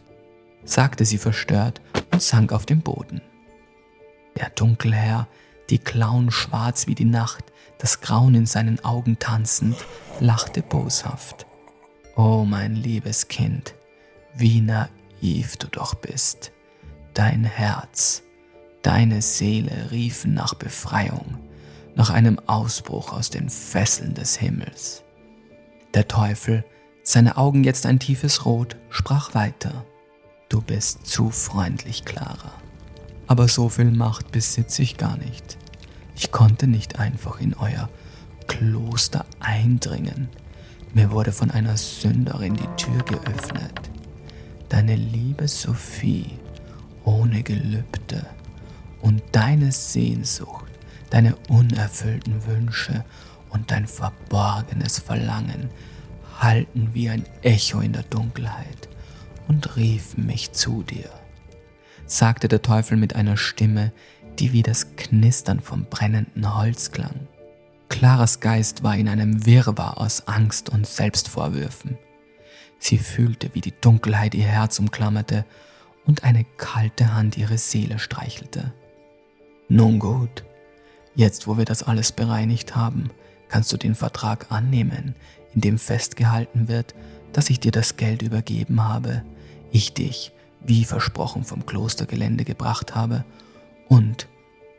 sagte sie verstört und sank auf den Boden. Der Dunkelherr, die Klauen schwarz wie die Nacht, das Grauen in seinen Augen tanzend, lachte boshaft. Oh mein liebes Kind, wie naiv du doch bist. Dein Herz, deine Seele riefen nach Befreiung, nach einem Ausbruch aus den Fesseln des Himmels. Der Teufel, seine Augen jetzt ein tiefes Rot, sprach weiter. Du bist zu freundlich, Clara. aber so viel Macht besitze ich gar nicht. Ich konnte nicht einfach in euer Kloster eindringen. Mir wurde von einer Sünderin die Tür geöffnet. Deine liebe Sophie ohne Gelübde und deine Sehnsucht, deine unerfüllten Wünsche und dein verborgenes Verlangen halten wie ein Echo in der Dunkelheit und riefen mich zu dir, sagte der Teufel mit einer Stimme, die wie das Knistern vom brennenden Holz klang. Claras Geist war in einem Wirrwarr aus Angst und Selbstvorwürfen. Sie fühlte, wie die Dunkelheit ihr Herz umklammerte und eine kalte Hand ihre Seele streichelte. Nun gut, jetzt wo wir das alles bereinigt haben, kannst du den Vertrag annehmen, in dem festgehalten wird, dass ich dir das Geld übergeben habe, ich dich, wie versprochen, vom Klostergelände gebracht habe und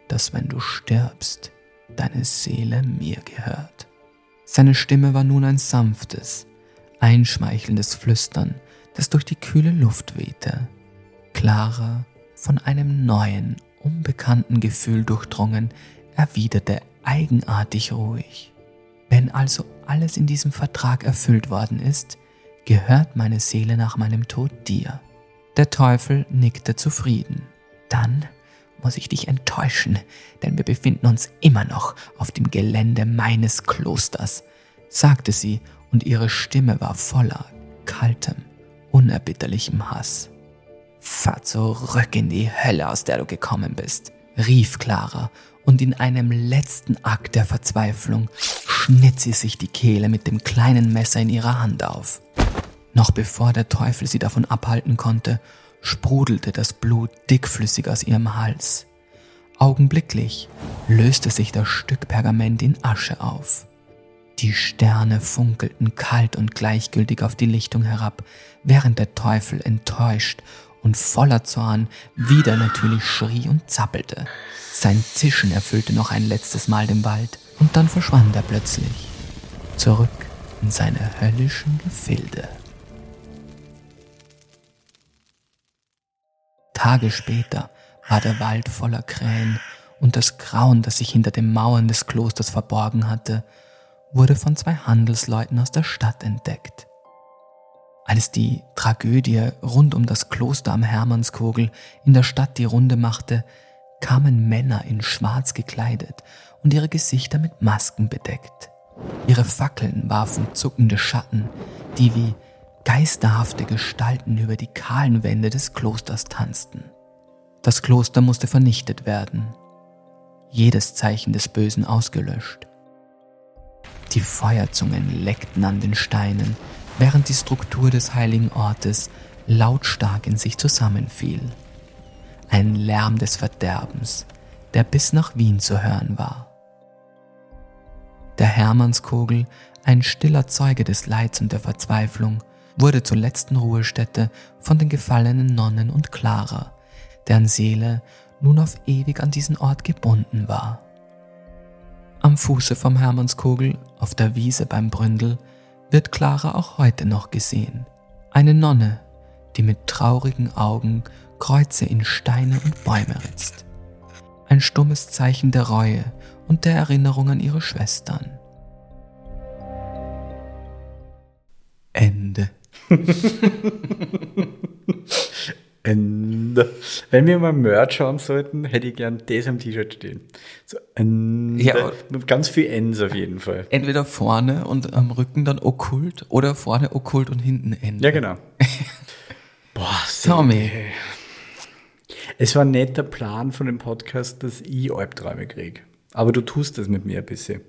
dass wenn du stirbst, deine Seele mir gehört. Seine Stimme war nun ein sanftes, einschmeichelndes Flüstern, das durch die kühle Luft wehte. Clara, von einem neuen, unbekannten Gefühl durchdrungen, erwiderte eigenartig ruhig. Wenn also alles in diesem Vertrag erfüllt worden ist, gehört meine Seele nach meinem Tod dir. Der Teufel nickte zufrieden. Dann muss ich dich enttäuschen, denn wir befinden uns immer noch auf dem Gelände meines Klosters, sagte sie, und ihre Stimme war voller kaltem, unerbitterlichem Hass. Fahr zurück in die Hölle, aus der du gekommen bist, rief Clara, und in einem letzten Akt der Verzweiflung schnitt sie sich die Kehle mit dem kleinen Messer in ihrer Hand auf. Noch bevor der Teufel sie davon abhalten konnte, sprudelte das Blut dickflüssig aus ihrem Hals. Augenblicklich löste sich das Stück Pergament in Asche auf. Die Sterne funkelten kalt und gleichgültig auf die Lichtung herab, während der Teufel enttäuscht und voller Zorn wieder natürlich schrie und zappelte. Sein Zischen erfüllte noch ein letztes Mal den Wald und dann verschwand er plötzlich, zurück in seine höllischen Gefilde. Tage später war der Wald voller Krähen und das Grauen, das sich hinter den Mauern des Klosters verborgen hatte, wurde von zwei Handelsleuten aus der Stadt entdeckt. Als die Tragödie rund um das Kloster am Hermannskogel in der Stadt die Runde machte, kamen Männer in Schwarz gekleidet und ihre Gesichter mit Masken bedeckt. Ihre Fackeln warfen zuckende Schatten, die wie geisterhafte Gestalten über die kahlen Wände des Klosters tanzten. Das Kloster musste vernichtet werden, jedes Zeichen des Bösen ausgelöscht. Die Feuerzungen leckten an den Steinen, während die Struktur des heiligen Ortes lautstark in sich zusammenfiel. Ein Lärm des Verderbens, der bis nach Wien zu hören war. Der Hermannskogel, ein stiller Zeuge des Leids und der Verzweiflung, wurde zur letzten Ruhestätte von den gefallenen Nonnen und Clara, deren Seele nun auf ewig an diesen Ort gebunden war. Am Fuße vom Hermannskogel, auf der Wiese beim Bründel, wird Clara auch heute noch gesehen. Eine Nonne, die mit traurigen Augen Kreuze in Steine und Bäume ritzt. Ein stummes Zeichen der Reue und der Erinnerung an ihre Schwestern. Ende. Ende. Wenn wir mal Merch haben sollten, hätte ich gern das am T-Shirt stehen. So Ende. Ja. Ganz viel Ends auf jeden Fall. Entweder vorne und am Rücken dann okkult oder vorne okkult und hinten Ende. Ja, genau. Boah, Tommy. Es war nicht der Plan von dem Podcast, dass ich Albträume kriege. Aber du tust das mit mir ein bisschen.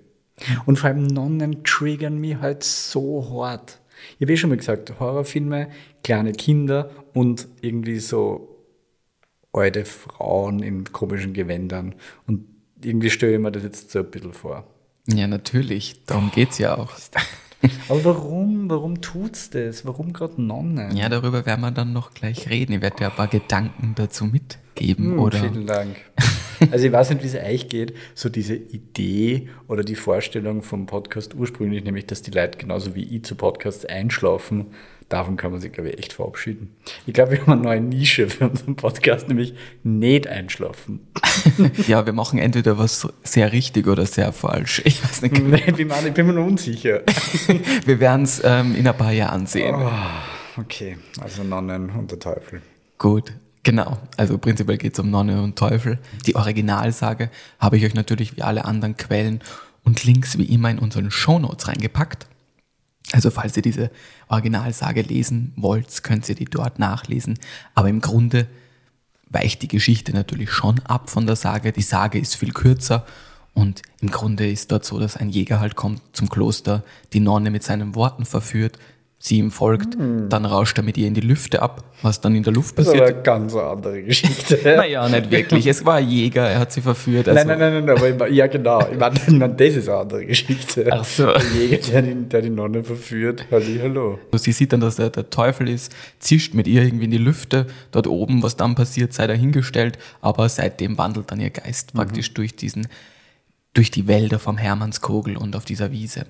Und vor allem Nonnen triggern mich halt so hart. Ich habe eh schon mal gesagt, Horrorfilme, kleine Kinder und irgendwie so alte Frauen in komischen Gewändern. Und irgendwie stelle ich mir das jetzt so ein bisschen vor. Ja, natürlich. Darum geht's ja auch. Aber warum? Warum tut's das? Warum gerade Nonnen? Ja, darüber werden wir dann noch gleich reden. Ich werde dir ein paar Gedanken dazu mitgeben. Hm, oder Vielen Dank. Also ich weiß nicht, wie es euch geht, so diese Idee oder die Vorstellung vom Podcast ursprünglich, nämlich, dass die Leute genauso wie ich zu Podcasts einschlafen, davon kann man sich, glaube ich, echt verabschieden. Ich glaube, wir haben eine neue Nische für unseren Podcast, nämlich nicht einschlafen. ja, wir machen entweder was sehr richtig oder sehr falsch. Ich weiß nicht. Nee, ich bin, ich bin mir nur unsicher. wir werden es ähm, in ein paar Jahren sehen. Oh, okay, also Nonnen und der Teufel. Gut. Genau, also prinzipiell geht es um Nonne und Teufel. Die Originalsage habe ich euch natürlich wie alle anderen Quellen und Links wie immer in unseren Shownotes reingepackt. Also falls ihr diese Originalsage lesen wollt, könnt ihr die dort nachlesen. Aber im Grunde weicht die Geschichte natürlich schon ab von der Sage. Die Sage ist viel kürzer und im Grunde ist dort so, dass ein Jäger halt kommt zum Kloster, die Nonne mit seinen Worten verführt, sie ihm folgt, mhm. dann rauscht er mit ihr in die Lüfte ab, was dann in der Luft passiert. Das ist eine ganz andere Geschichte. naja, nicht wirklich. Es war ein Jäger, er hat sie verführt. Also nein, nein, nein, nein, aber ich, ja genau. Ich meine, mein, das ist eine andere Geschichte. Ach so. Der Jäger, der die, der die Nonne verführt. Halli, hallo. Sie sieht dann, dass er der Teufel ist, zischt mit ihr irgendwie in die Lüfte. Dort oben, was dann passiert, sei dahingestellt. Aber seitdem wandelt dann ihr Geist mhm. praktisch durch diesen, durch die Wälder vom Hermannskogel und auf dieser Wiese.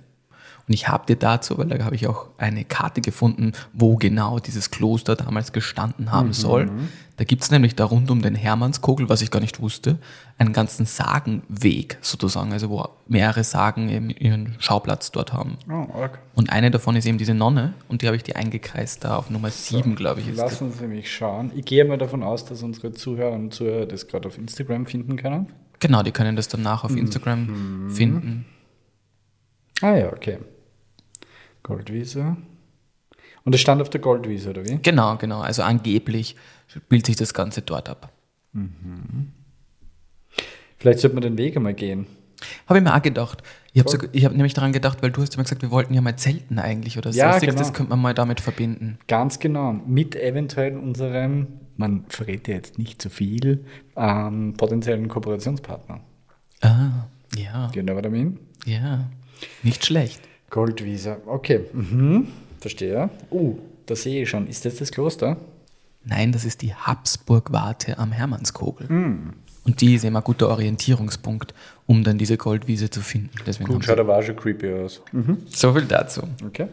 Und ich habe dir dazu, weil da habe ich auch eine Karte gefunden, wo genau dieses Kloster damals gestanden haben mhm. soll. Da gibt es nämlich da rund um den Hermannskogel, was ich gar nicht wusste, einen ganzen Sagenweg sozusagen, also wo mehrere Sagen eben ihren Schauplatz dort haben. Oh, okay. Und eine davon ist eben diese Nonne und die habe ich dir eingekreist da auf Nummer 7, so, glaube ich. Ist lassen Sie mich schauen. Ich gehe mal davon aus, dass unsere Zuhörer und Zuhörer das gerade auf Instagram finden können. Genau, die können das danach auf Instagram mhm. finden. Ah ja, okay. Goldwiese. Und es stand auf der Goldwiese, oder wie? Genau, genau. Also angeblich spielt sich das Ganze dort ab. Mhm. Vielleicht sollte man den Weg einmal gehen. Habe ich mir auch gedacht. Ich habe hab nämlich daran gedacht, weil du hast immer gesagt, wir wollten ja mal zelten eigentlich oder so. Ja, genau. Das könnte man mal damit verbinden. Ganz genau. Mit eventuell unserem, man verrät ja jetzt nicht zu so viel, ähm, potenziellen Kooperationspartner. Ah, ja. Genau, was I mean? Ja, nicht schlecht. Goldwiese, okay. Mhm. Verstehe. Uh, da sehe ich schon. Ist das das Kloster? Nein, das ist die Habsburg-Warte am Hermannskogel. Mm. Und die ist immer ein guter Orientierungspunkt, um dann diese Goldwiese zu finden. Deswegen Gut, schaut aber auch schon creepy aus. Mhm. So viel dazu. Okay.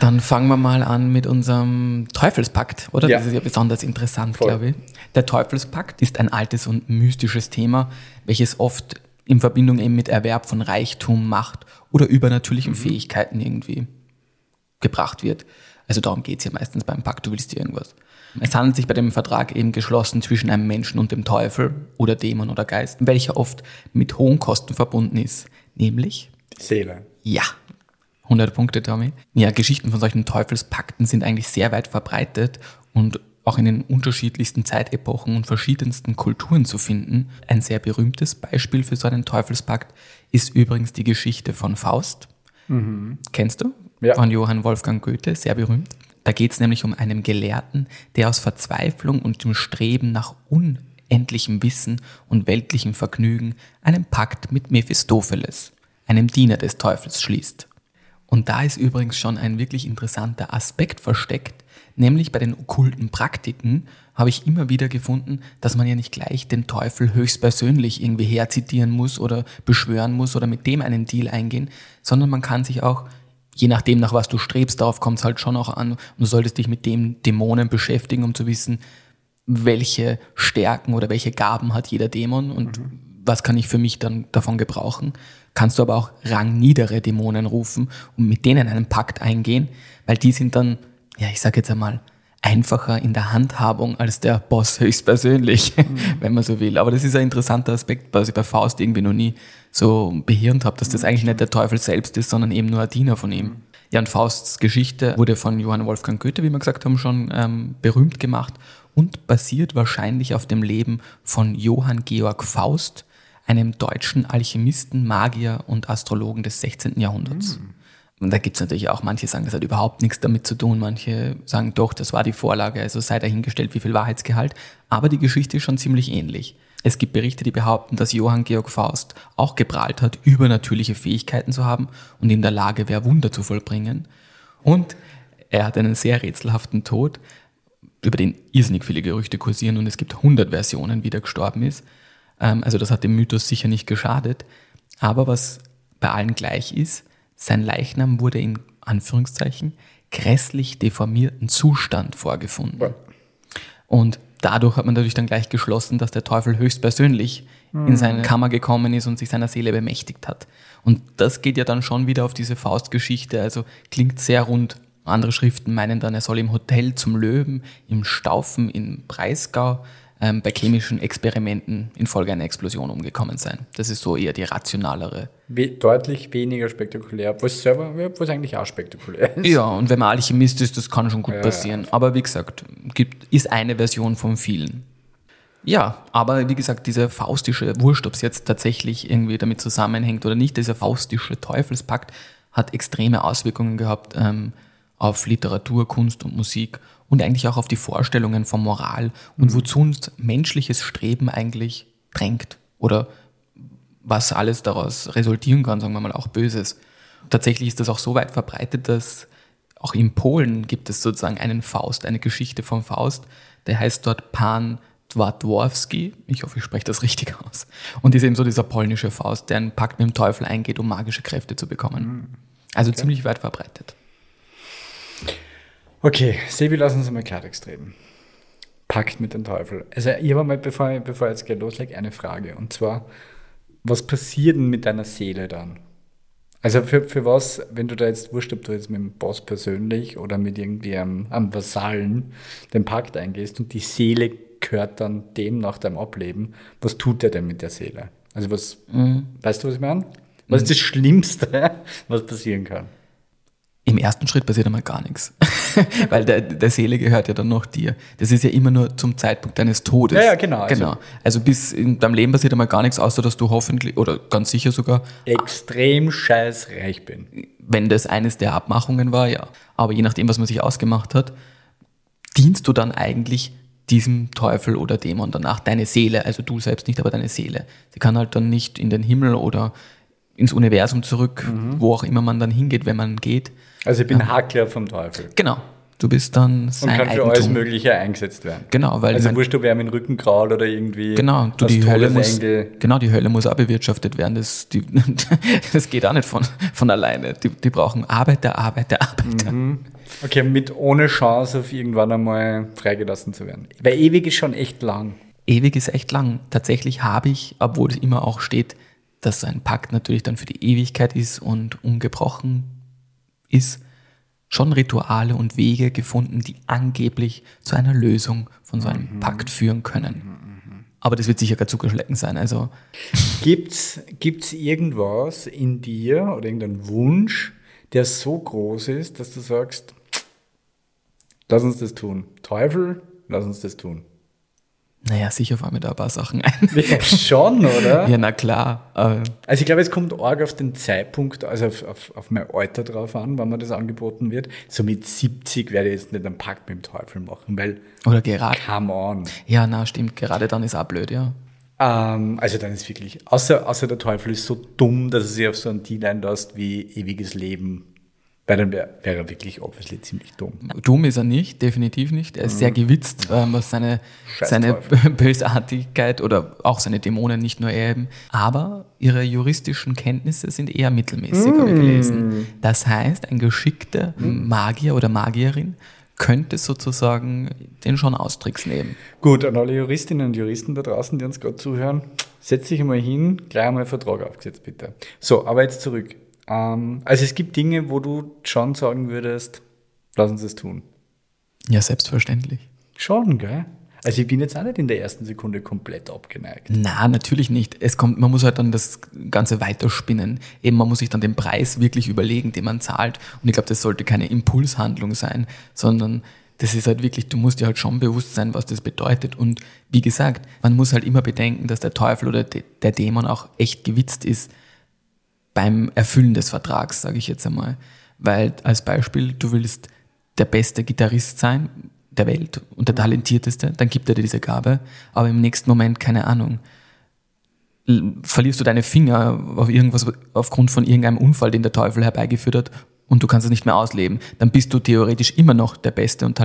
Dann fangen wir mal an mit unserem Teufelspakt, oder? Ja. Das ist ja besonders interessant, Voll. glaube ich. Der Teufelspakt ist ein altes und mystisches Thema, welches oft in Verbindung eben mit Erwerb von Reichtum, Macht oder übernatürlichen mhm. Fähigkeiten irgendwie gebracht wird. Also darum geht es ja meistens beim Pakt, du willst dir irgendwas. Es handelt sich bei dem Vertrag eben geschlossen zwischen einem Menschen und dem Teufel oder Dämon oder Geist, welcher oft mit hohen Kosten verbunden ist. Nämlich? Die Seele. Ja. 100 Punkte, Tommy. Ja, Geschichten von solchen Teufelspakten sind eigentlich sehr weit verbreitet und auch in den unterschiedlichsten Zeitepochen und verschiedensten Kulturen zu finden. Ein sehr berühmtes Beispiel für so einen Teufelspakt ist übrigens die Geschichte von Faust. Mhm. Kennst du? Ja. Von Johann Wolfgang Goethe, sehr berühmt. Da geht es nämlich um einen Gelehrten, der aus Verzweiflung und dem Streben nach unendlichem Wissen und weltlichem Vergnügen einen Pakt mit Mephistopheles, einem Diener des Teufels, schließt. Und da ist übrigens schon ein wirklich interessanter Aspekt versteckt, Nämlich bei den okkulten Praktiken habe ich immer wieder gefunden, dass man ja nicht gleich den Teufel höchstpersönlich irgendwie herzitieren muss oder beschwören muss oder mit dem einen Deal eingehen, sondern man kann sich auch, je nachdem nach was du strebst, darauf kommt es halt schon auch an, und du solltest dich mit dem Dämonen beschäftigen, um zu wissen, welche Stärken oder welche Gaben hat jeder Dämon und mhm. was kann ich für mich dann davon gebrauchen. Kannst du aber auch rangniedere Dämonen rufen und mit denen einen Pakt eingehen, weil die sind dann ja, ich sage jetzt einmal, einfacher in der Handhabung als der Boss höchstpersönlich, mhm. wenn man so will. Aber das ist ein interessanter Aspekt, was ich bei Faust irgendwie noch nie so behirnt habe, dass das eigentlich nicht der Teufel selbst ist, sondern eben nur ein Diener von ihm. Ja, und Fausts Geschichte wurde von Johann Wolfgang Goethe, wie wir gesagt haben, schon ähm, berühmt gemacht und basiert wahrscheinlich auf dem Leben von Johann Georg Faust, einem deutschen Alchemisten, Magier und Astrologen des 16. Jahrhunderts. Mhm. Und da gibt es natürlich auch, manche sagen, das hat überhaupt nichts damit zu tun, manche sagen doch, das war die Vorlage, also sei dahingestellt, wie viel Wahrheitsgehalt. Aber die Geschichte ist schon ziemlich ähnlich. Es gibt Berichte, die behaupten, dass Johann Georg Faust auch geprahlt hat, übernatürliche Fähigkeiten zu haben und in der Lage wäre, Wunder zu vollbringen. Und er hat einen sehr rätselhaften Tod, über den irrsinnig viele Gerüchte kursieren und es gibt 100 Versionen, wie er gestorben ist. Ähm, also das hat dem Mythos sicher nicht geschadet. Aber was bei allen gleich ist, sein Leichnam wurde in Anführungszeichen grässlich deformierten Zustand vorgefunden. Ja. Und dadurch hat man natürlich dann gleich geschlossen, dass der Teufel höchstpersönlich in seine Kammer gekommen ist und sich seiner Seele bemächtigt hat. Und das geht ja dann schon wieder auf diese Faustgeschichte, also klingt sehr rund. Andere Schriften meinen dann, er soll im Hotel zum Löwen, im Staufen in Breisgau ähm, bei chemischen Experimenten infolge einer Explosion umgekommen sein. Das ist so eher die rationalere. We deutlich weniger spektakulär, was selber, was eigentlich auch spektakulär ist. Ja, und wenn man Alchemist ist, das kann schon gut Ja, passieren. Aber wie gesagt, gibt, ist eine Version von vielen. Ja, aber wie gesagt, diese faustische, wurscht, ob es jetzt tatsächlich irgendwie damit zusammenhängt oder nicht, dieser faustische Teufelspakt hat extreme Auswirkungen gehabt ähm, auf Literatur, Kunst und Musik und eigentlich auch auf die Vorstellungen von Moral und wozu uns menschliches Streben eigentlich drängt oder was alles daraus resultieren kann, sagen wir mal auch Böses. Tatsächlich ist das auch so weit verbreitet, dass auch in Polen gibt es sozusagen einen Faust, eine Geschichte vom Faust, der heißt dort Pan Dwartowski, ich hoffe, ich spreche das richtig aus, und ist eben so dieser polnische Faust, der einen Pakt mit dem Teufel eingeht, um magische Kräfte zu bekommen. Also ziemlich weit verbreitet. Okay, Sebi, lass uns mal Klartext reden. Pakt mit dem Teufel. Also ich habe mal, bevor, ich- bevor ich jetzt gleich loslege, eine Frage. Und zwar, was passiert denn mit deiner Seele dann? Also für, für was, wenn du da jetzt, wurscht, ob du jetzt mit dem Boss persönlich oder mit irgendwie einem, einem Vasallen den Pakt eingehst und die Seele gehört dann dem nach deinem Ableben, was tut er denn mit der Seele? Also was, weißt du, was ich meine? Was ist das Schlimmste, was passieren kann? Im ersten Schritt passiert einmal gar nichts. Weil der, der Seele gehört ja dann noch dir. Das ist ja immer nur zum Zeitpunkt deines Todes. Ja, ja, genau, also- genau. Also bis in deinem Leben passiert einmal gar nichts, außer dass du hoffentlich, oder ganz sicher sogar, Extrem scheiß reich bin. wenn das eines der Abmachungen war, ja. Aber je nachdem, was man sich ausgemacht hat, dienst du dann eigentlich diesem Teufel oder Dämon danach, deine Seele, also du selbst nicht, aber deine Seele. Sie kann halt dann nicht in den Himmel oder ins Universum zurück, wo auch immer man dann hingeht, wenn man geht. Also ich bin Hackler vom Teufel. Genau. Du bist dann Und sein kann für alles Mögliche eingesetzt werden. Genau, weil Also wurscht, ob wer mit Rücken kraut oder irgendwie Genau, du, die Hölle muss, genau, die Hölle muss auch bewirtschaftet werden. Das, die, das geht auch nicht von, von alleine. Die, die brauchen Arbeiter, Arbeiter, Arbeiter. Okay, mit ohne Chance auf irgendwann einmal freigelassen zu werden. Weil ewig ist schon echt lang. Ewig ist echt lang. Tatsächlich habe ich, obwohl es immer auch steht, dass ein Pakt natürlich dann für die Ewigkeit ist und ungebrochen ist, schon Rituale und Wege gefunden, die angeblich zu einer Lösung von so einem Pakt führen können. Aber das wird sicher gar Zuckerschlecken sein. Also Gibt's, gibt's irgendwas in dir oder irgendeinen Wunsch, der so groß ist, dass du sagst, lass uns das tun. Teufel, lass uns das tun. Naja, sicher fallen mir da ein paar Sachen ein. Ja, schon, oder? ja, na klar. Also ich glaube, es kommt arg auf den Zeitpunkt, also auf, auf, auf mein Alter drauf an, wann mir das angeboten wird. So mit 70 werde ich jetzt nicht einen Pakt mit dem Teufel machen, weil, oder gerade. come on. Ja, na, stimmt. Gerade dann ist auch blöd, ja. Ähm, also dann ist wirklich, außer, außer der Teufel ist so dumm, dass er sich auf so einen Deal einlässt wie ewiges Leben. Weil dann wäre wär er wirklich obviously ziemlich dumm. Dumm ist er nicht, definitiv nicht. Er ist sehr gewitzt, ähm, was seine, Scheiß seine Teufel. Bösartigkeit oder auch seine Dämonen, nicht nur er eben. Aber ihre juristischen Kenntnisse sind eher mittelmäßig, habe ich gelesen. Das heißt, ein geschickter Magier oder Magierin könnte sozusagen den schon austricks nehmen. Gut, an alle Juristinnen und Juristen da draußen, die uns gerade zuhören, setz dich einmal hin, gleich einmal einen Vertrag aufgesetzt, bitte. So, aber jetzt zurück. Ähm, also es gibt Dinge, wo du schon sagen würdest, lass uns das tun. Ja, selbstverständlich. Schon, gell? Also ich bin jetzt auch nicht in der ersten Sekunde komplett abgeneigt. Na, natürlich nicht. Es kommt, man muss halt dann das Ganze weiterspinnen. Eben, man muss sich dann den Preis wirklich überlegen, den man zahlt. Und ich glaube, das sollte keine Impulshandlung sein, sondern das ist halt wirklich, du musst dir halt schon bewusst sein, was das bedeutet. Und wie gesagt, man muss halt immer bedenken, dass der Teufel oder de, der Dämon auch echt gewitzt ist beim Erfüllen des Vertrags, sage ich jetzt einmal. Weil als Beispiel, du willst der beste Gitarrist sein der Welt und der talentierteste, dann gibt er dir diese Gabe, aber im nächsten Moment, keine Ahnung, verlierst du deine Finger auf irgendwas, aufgrund von irgendeinem Unfall, den der Teufel herbeigeführt hat und du kannst es nicht mehr ausleben, dann bist du theoretisch immer noch der beste und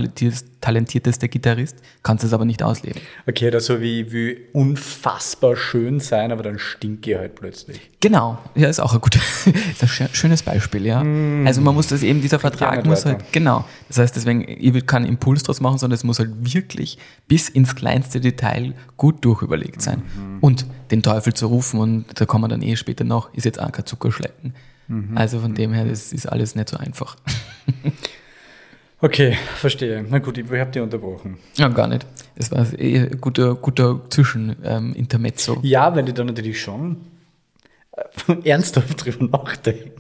talentierteste Gitarrist, kannst es aber nicht ausleben. Okay, oder so wie, wie unfassbar schön sein, aber dann stinke ich halt plötzlich. Genau, ja, ist auch ein, gutes, ist ein schönes Beispiel, ja. Mm. Also man muss das eben, dieser Vertrag muss weiter. halt, genau. Das heißt, deswegen, ich will keinen Impuls draus machen, sondern es muss halt wirklich bis ins kleinste Detail gut durchüberlegt sein. Mhm. Und den Teufel zu rufen, und da kommen wir dann eh später noch, ist jetzt auch kein Zuckerschlecken. Mhm. Also von dem her, das ist alles nicht so einfach. Okay, verstehe. Na gut, ich habe dich unterbrochen. Ja, gar nicht. Das war eh ein guter, guter Zwischen-Intermezzo. Ähm, ja, weil ich da natürlich schon äh, ernsthaft drüber nachdenke.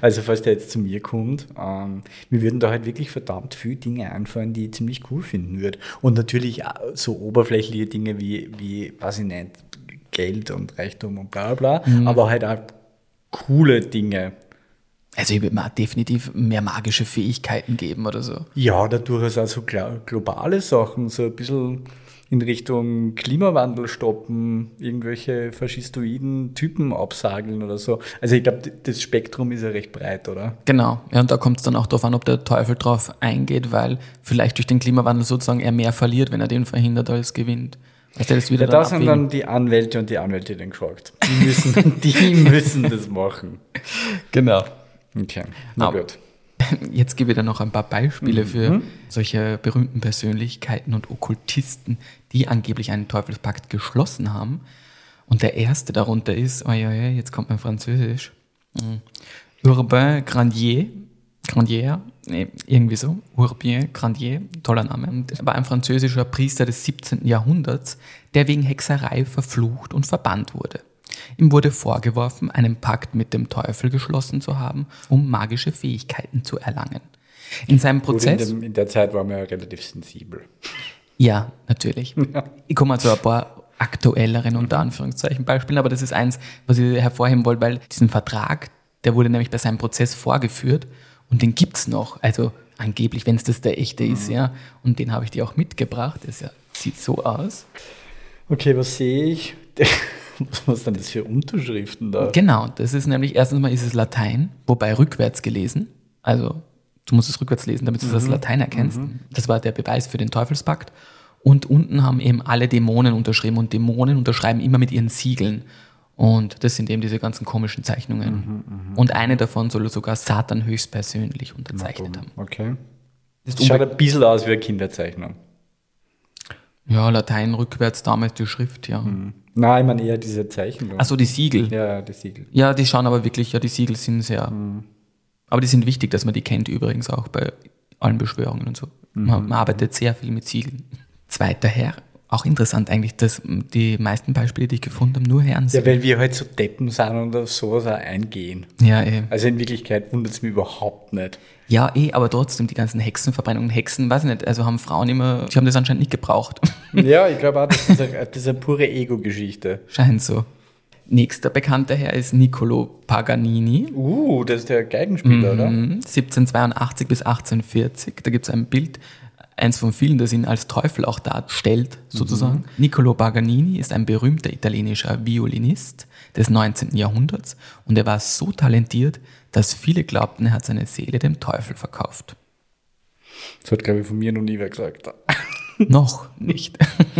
Also falls der jetzt zu mir kommt, ähm, mir würden da halt wirklich verdammt viele Dinge einfallen, die ich ziemlich cool finden würde. Und natürlich so oberflächliche Dinge wie, wie weiß ich nicht, Geld und Reichtum und bla bla, mhm. aber halt auch coole Dinge. Also ich würde mir definitiv mehr magische Fähigkeiten geben oder so. Ja, da durchaus auch so globale Sachen, so ein bisschen in Richtung Klimawandel stoppen, irgendwelche faschistoiden Typen absageln oder so. Also ich glaube, das Spektrum ist ja recht breit, oder? Genau, ja, und da kommt es dann auch darauf an, ob der Teufel drauf eingeht, weil vielleicht durch den Klimawandel sozusagen er mehr verliert, wenn er den verhindert als gewinnt. Also das wieder ja, da sind dann die Anwälte und die Anwältinnen gefragt. Die müssen, die müssen das machen. Genau. Okay, na Aber gut. Jetzt gebe ich dann noch ein paar Beispiele mhm. für solche berühmten Persönlichkeiten und Okkultisten, die angeblich einen Teufelspakt geschlossen haben. Und der erste darunter ist, oh ja, ja, jetzt kommt mein Französisch, mhm. Urbain Grandier, Grandier, nee, irgendwie so, Urbain Grandier, toller Name. War ein französischer Priester des 17. Jahrhunderts, der wegen Hexerei verflucht und verbannt wurde. Ihm wurde vorgeworfen, einen Pakt mit dem Teufel geschlossen zu haben, um magische Fähigkeiten zu erlangen. In seinem Prozess. In, dem, in, der Zeit war man ja relativ sensibel. Ja, natürlich. Ja. Ich komme mal zu ein paar aktuelleren unter Anführungszeichen Beispielen, aber das ist eins, was ich hervorheben wollte, weil diesen Vertrag, der wurde nämlich bei seinem Prozess vorgeführt und den gibt es noch. Also angeblich, wenn es das der echte mhm. ist, ja. Und den habe ich dir auch mitgebracht. Das ja, sieht so aus. Okay, was sehe ich? Was sind das für Unterschriften da? Genau, das ist nämlich, erstens mal ist es Latein, wobei rückwärts gelesen. Also du musst es rückwärts lesen, damit du mhm. das Latein erkennst. Mhm. Das war der Beweis für den Teufelspakt. Und unten haben eben alle Dämonen unterschrieben und Dämonen unterschreiben immer mit ihren Siegeln. Und das sind eben diese ganzen komischen Zeichnungen. Mhm, mh. Und eine davon soll sogar Satan höchstpersönlich unterzeichnet haben. Okay. Das, das schaut ein bisschen aus wie eine Kinderzeichnung. Ja, Latein rückwärts damals die Schrift, ja. Mhm. Nein, ich meine eher diese Zeichen. Achso, die Siegel. Ja, die Siegel. Ja, die schauen aber wirklich, ja, die Siegel sind sehr. Mhm. Aber die sind wichtig, dass man die kennt übrigens auch bei allen Beschwörungen und so. Mhm. Man, man, arbeitet sehr viel mit Siegeln. Zweiter Herr, auch interessant eigentlich, dass die meisten Beispiele, die ich gefunden habe, nur Herren sind. Ja, weil wir halt so Deppen sind und auf sowas auch eingehen. Ja, eh. Also in Wirklichkeit wundert es mich überhaupt nicht. Ja, eh, aber trotzdem die ganzen Hexenverbrennungen, Hexen, weiß ich nicht, also haben Frauen immer, die haben das anscheinend nicht gebraucht. Ja, ich glaube auch, das ist eine, das ist eine pure Ego-Geschichte. Scheint so. Nächster bekannter Herr ist Niccolo Paganini. Uh, das ist der Geigenspieler, mhm, oder? 1782 bis 1840. Da gibt es ein Bild, eins von vielen, das ihn als Teufel auch darstellt, sozusagen. Mhm. Niccolo Paganini ist ein berühmter italienischer Violinist des 19. Jahrhunderts und er war so talentiert, dass viele glaubten, er hat seine Seele dem Teufel verkauft. Das hat, glaube ich, von mir noch nie wer gesagt. noch nicht.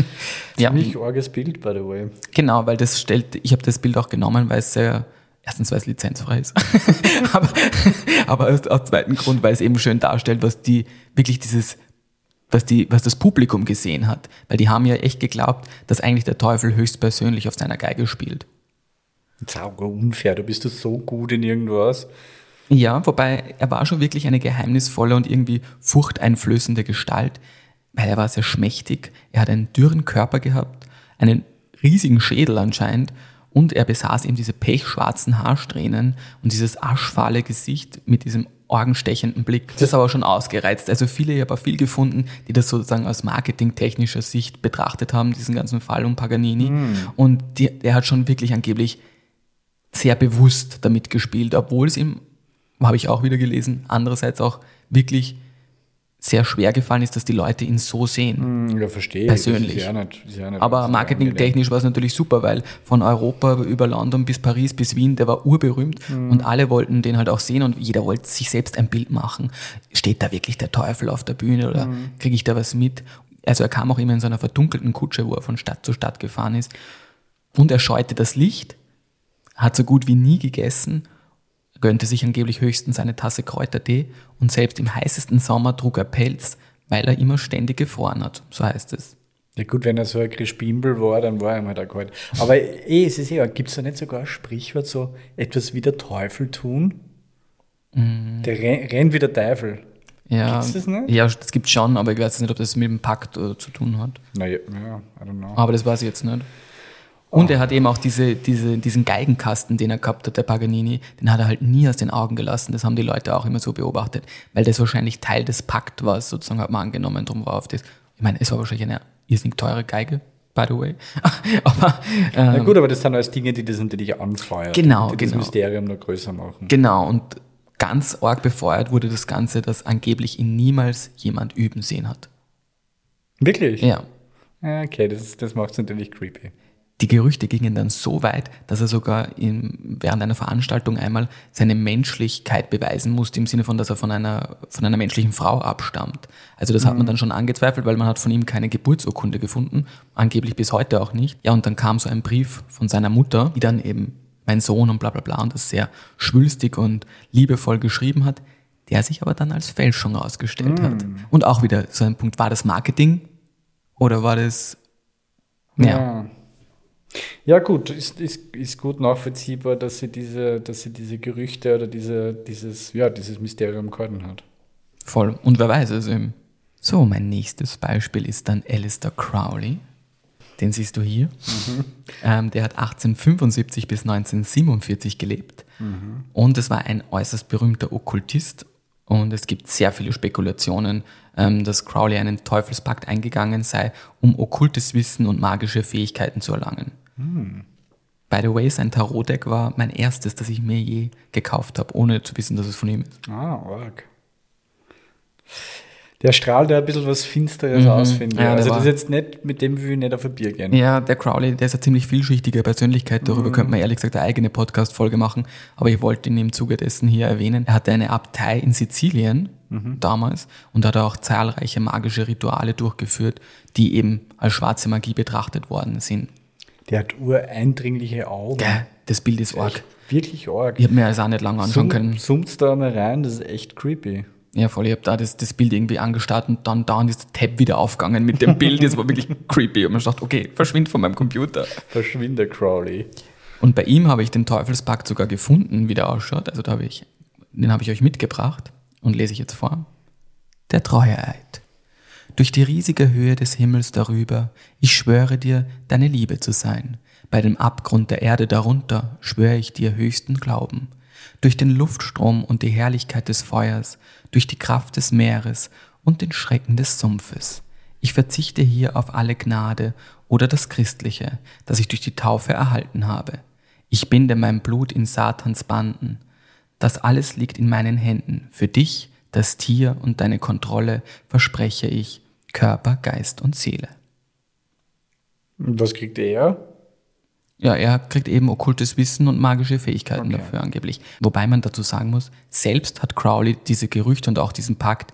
Ziemlich ja. arges Bild, by the way. Genau, weil das stellt, ich habe das Bild auch genommen, weil es sehr, erstens, weil es lizenzfrei ist, aber, aber aus, aus zweiten Grund, weil es eben schön darstellt, was die, wirklich dieses was, die, was das Publikum gesehen hat. Weil die haben ja echt geglaubt, dass eigentlich der Teufel höchstpersönlich auf seiner Geige spielt. Sauber unfair, du bist du so gut in irgendwas. Ja, wobei er war schon wirklich eine geheimnisvolle und irgendwie furchteinflößende Gestalt, weil er war sehr schmächtig, er hat einen dürren Körper gehabt, einen riesigen Schädel anscheinend und er besaß eben diese pechschwarzen Haarsträhnen und dieses aschfahle Gesicht mit diesem orgenstechenden Blick. Das ist aber schon ausgereizt. Also viele, ich habe auch viel gefunden, die das sozusagen aus marketingtechnischer Sicht betrachtet haben, diesen ganzen Fall um Paganini. Mm. Und die, der hat schon wirklich angeblich sehr bewusst damit gespielt, obwohl es ihm, habe ich auch wieder gelesen, andererseits auch wirklich sehr schwer gefallen ist, dass die Leute ihn so sehen. Hm, Ja, verstehe. Persönlich. Ja nicht, ja nicht Aber marketingtechnisch war es natürlich super, weil von Europa über London bis Paris bis Wien, der war urberühmt Mhm. und alle wollten den halt auch sehen und jeder wollte sich selbst ein Bild machen. Steht da wirklich der Teufel auf der Bühne oder Mhm. kriege ich da was mit? Also er kam auch immer in so einer verdunkelten Kutsche, wo er von Stadt zu Stadt gefahren ist. Und er scheute das Licht, hat so gut wie nie gegessen, gönnte sich angeblich höchstens eine Tasse Kräutertee und selbst im heißesten Sommer trug er Pelz, weil er immer ständig gefroren hat, so heißt es. Ja gut, wenn er so ein Crispimbel war, dann war er halt auch kalt. Aber eh, es ist ja, gibt es da nicht sogar ein Sprichwort so, etwas wie der Teufel tun? Der ren- rennt wie der Teufel. Ja, Gibt's das nicht? ja, das gibt schon, aber ich weiß nicht, ob das mit dem Pakt äh, zu tun hat. Naja, ja, I don't know. Aber das weiß ich jetzt nicht. Und er hat eben auch diese, diese, diesen Geigenkasten, den er gehabt hat, der Paganini, den hat er halt nie aus den Augen gelassen. Das haben die Leute auch immer so beobachtet, weil das wahrscheinlich Teil des Pakt war, sozusagen hat man angenommen, drum war auf das. Ich meine, es war wahrscheinlich eine irrsinnig teure Geige, by the way. aber Na ähm, gut, aber das sind alles Dinge, die das natürlich anfeuern. Genau, die das genau. Mysterium noch größer machen. genau, und ganz arg befeuert wurde das Ganze, dass angeblich ihn niemals jemand üben sehen hat. Wirklich? Ja. Ja, Okay, das, das macht es natürlich creepy. Die Gerüchte gingen dann so weit, dass er sogar in, während einer Veranstaltung einmal seine Menschlichkeit beweisen musste, im Sinne von, dass er von einer, von einer menschlichen Frau abstammt. Also das hat man dann schon angezweifelt, weil man hat von ihm keine Geburtsurkunde gefunden, angeblich bis heute auch nicht. Ja, und dann kam so ein Brief von seiner Mutter, die dann eben mein Sohn und bla bla bla und das sehr schwülstig und liebevoll geschrieben hat, der sich aber dann als Fälschung herausgestellt hat. Und auch wieder so ein Punkt, war das Marketing oder war das... Ja. Ja. Ja, gut, ist, ist, ist gut nachvollziehbar, dass sie diese, dass sie diese Gerüchte oder diese, dieses, ja, dieses Mysterium gehalten hat. Voll. Und wer weiß es eben. So, mein nächstes Beispiel ist dann Alistair Crowley. Den siehst du hier. Ähm, der hat 1875 bis 1947 gelebt. Und es war ein äußerst berühmter Okkultist. Und es gibt sehr viele Spekulationen, ähm, dass Crowley einen Teufelspakt eingegangen sei, um okkultes Wissen und magische Fähigkeiten zu erlangen. By the way, sein Tarotdeck war mein erstes, das ich mir je gekauft habe, ohne zu wissen, dass es von ihm ist. Ah, arg. Der strahlt da ein bisschen was Finsteres aus, finde ich. Mhm. Ja, also das ist jetzt nicht, mit dem will ich nicht auf ein Bier gehen. Ja, der Crowley, der ist eine ziemlich vielschichtige Persönlichkeit. Darüber könnte man ehrlich gesagt eine eigene Podcast-Folge machen. Aber ich wollte ihn im Zuge dessen hier erwähnen. Er hatte eine Abtei in Sizilien damals und hat auch zahlreiche magische Rituale durchgeführt, die eben als schwarze Magie betrachtet worden sind. Der hat ureindringliche Augen. Gell, das Bild ist arg. Wirklich arg. Ich habe mir das auch nicht lange anschauen können. Zoomst da mal rein, das ist echt creepy. Ja, voll. Ich habe da das, das Bild irgendwie angestarrt und dann da ist der Tab wieder aufgegangen mit dem Bild. Das war wirklich creepy. Und man dachte, okay, verschwind von meinem Computer. Verschwinde, Crowley. Und bei ihm habe ich den Teufelspakt sogar gefunden, wie der ausschaut. Also da habe ich, den habe ich euch mitgebracht und lese ich jetzt vor. Der Treueeid. Durch die riesige Höhe des Himmels darüber, ich schwöre dir, deine Liebe zu sein. Bei dem Abgrund der Erde darunter schwöre ich dir höchsten Glauben. Durch den Luftstrom und die Herrlichkeit des Feuers, durch die Kraft des Meeres und den Schrecken des Sumpfes. Ich verzichte hier auf alle Gnade oder das Christliche, das ich durch die Taufe erhalten habe. Ich binde mein Blut in Satans Banden. Das alles liegt in meinen Händen. Für dich, das Tier und deine Kontrolle verspreche ich Körper, Geist und Seele. Und was kriegt er? Ja, er kriegt eben okkultes Wissen und magische Fähigkeiten Okay. dafür angeblich. Wobei man dazu sagen muss, selbst hat Crowley diese Gerüchte und auch diesen Pakt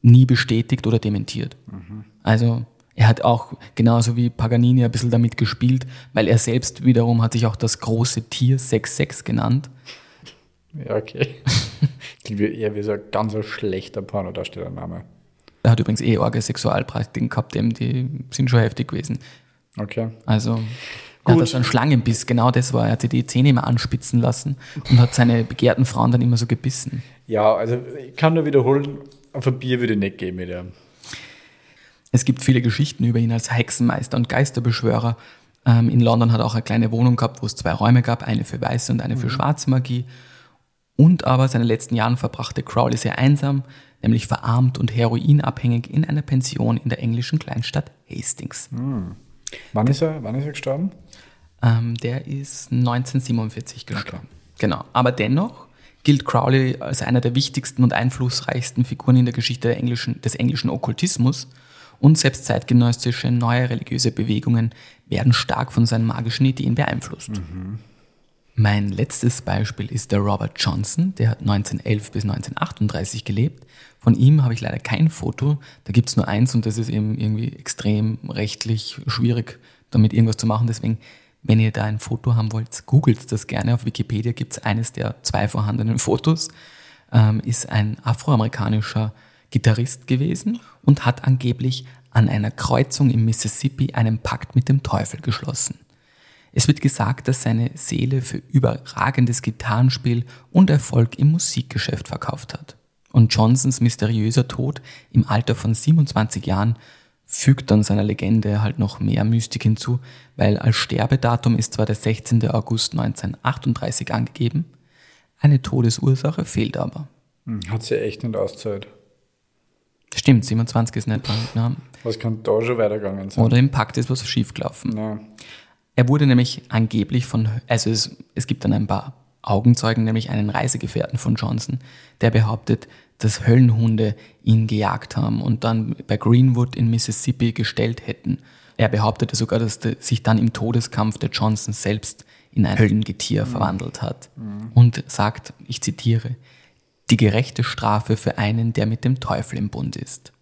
nie bestätigt oder dementiert. Also er hat auch genauso wie Paganini ein bisschen damit gespielt, weil er selbst wiederum hat sich auch das große Tier 66 genannt. Ja, okay. Eher wie so ein ganz schlechter Pornodarstellername. Er hat übrigens eh arge Sexualpraktiken gehabt, eben, die sind schon heftig gewesen. Okay. Also er Gut. hat so einen Schlangenbiss, genau das war. Er hat sich die Zähne immer anspitzen lassen und hat seine begehrten Frauen dann immer so gebissen. Ja, also ich kann nur wiederholen, auf ein Bier würde ich nicht gehen mit ihm. Es gibt viele Geschichten über ihn als Hexenmeister und Geisterbeschwörer. Ähm, in London hat er auch eine kleine Wohnung gehabt, wo es zwei Räume gab, eine für weiße und eine für schwarze Magie. Und aber seine letzten Jahren verbrachte Crowley sehr einsam, nämlich verarmt und heroinabhängig in einer Pension in der englischen Kleinstadt Hastings. Wann ist er, wann ist er gestorben? Ähm, der ist 1947 gestorben. Genau. Aber dennoch gilt Crowley als einer der wichtigsten und einflussreichsten Figuren in der Geschichte der englischen, des englischen Okkultismus und selbst zeitgenössische neue religiöse Bewegungen werden stark von seinen magischen Ideen beeinflusst. Mhm. Mein letztes Beispiel ist der Robert Johnson, der hat 1911 bis 1938 gelebt. Von ihm habe ich leider kein Foto, da gibt es nur eins und das ist eben irgendwie extrem rechtlich schwierig, damit irgendwas zu machen. Deswegen, wenn ihr da ein Foto haben wollt, googelt das gerne. Auf Wikipedia gibt es eines der zwei vorhandenen Fotos. Ähm, ist ein afroamerikanischer Gitarrist gewesen und hat angeblich an einer Kreuzung im Mississippi einen Pakt mit dem Teufel geschlossen. Es wird gesagt, dass seine Seele für überragendes Gitarrenspiel und Erfolg im Musikgeschäft verkauft hat. Und Johnsons mysteriöser Tod im Alter von 27 Jahren fügt dann seiner Legende halt noch mehr Mystik hinzu, weil als Sterbedatum ist zwar der 16. August 1938 angegeben, eine Todesursache fehlt aber. Hm, hat sie echt nicht Auszeit. Stimmt, 27 ist nicht lang. Was kann da schon weitergegangen sein? Oder im Pakt ist was schiefgelaufen. Ja. Er wurde nämlich angeblich von, also es, es gibt dann ein paar Augenzeugen, nämlich einen Reisegefährten von Johnson, der behauptet, dass Höllenhunde ihn gejagt haben und dann bei Greenwood in Mississippi gestellt hätten. Er behauptete sogar, dass sich dann im Todeskampf der Johnson selbst in ein Höllengetier mhm. verwandelt hat mhm. und sagt, ich zitiere, die gerechte Strafe für einen, der mit dem Teufel im Bund ist.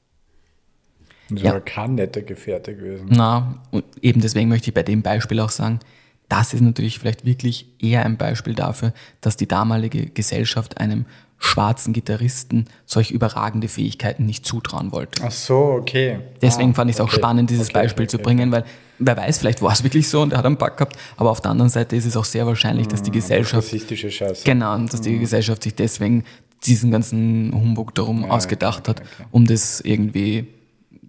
Das ja. war kein netter Gefährte gewesen. Na, und eben deswegen möchte ich bei dem Beispiel auch sagen, das ist natürlich vielleicht wirklich eher ein Beispiel dafür, dass die damalige Gesellschaft einem schwarzen Gitarristen solch überragende Fähigkeiten nicht zutrauen wollte. Ach so, okay. Deswegen ah, fand ich es auch okay. spannend, dieses okay, Beispiel okay, zu bringen, weil wer weiß, vielleicht war es wirklich so und er hat einen Bug gehabt, aber auf der anderen Seite ist es auch sehr wahrscheinlich, dass die mm, Gesellschaft. Rassistische Scheiße. Genau, dass die mm. Gesellschaft sich deswegen diesen ganzen Humbug darum ja, ausgedacht hat, um das irgendwie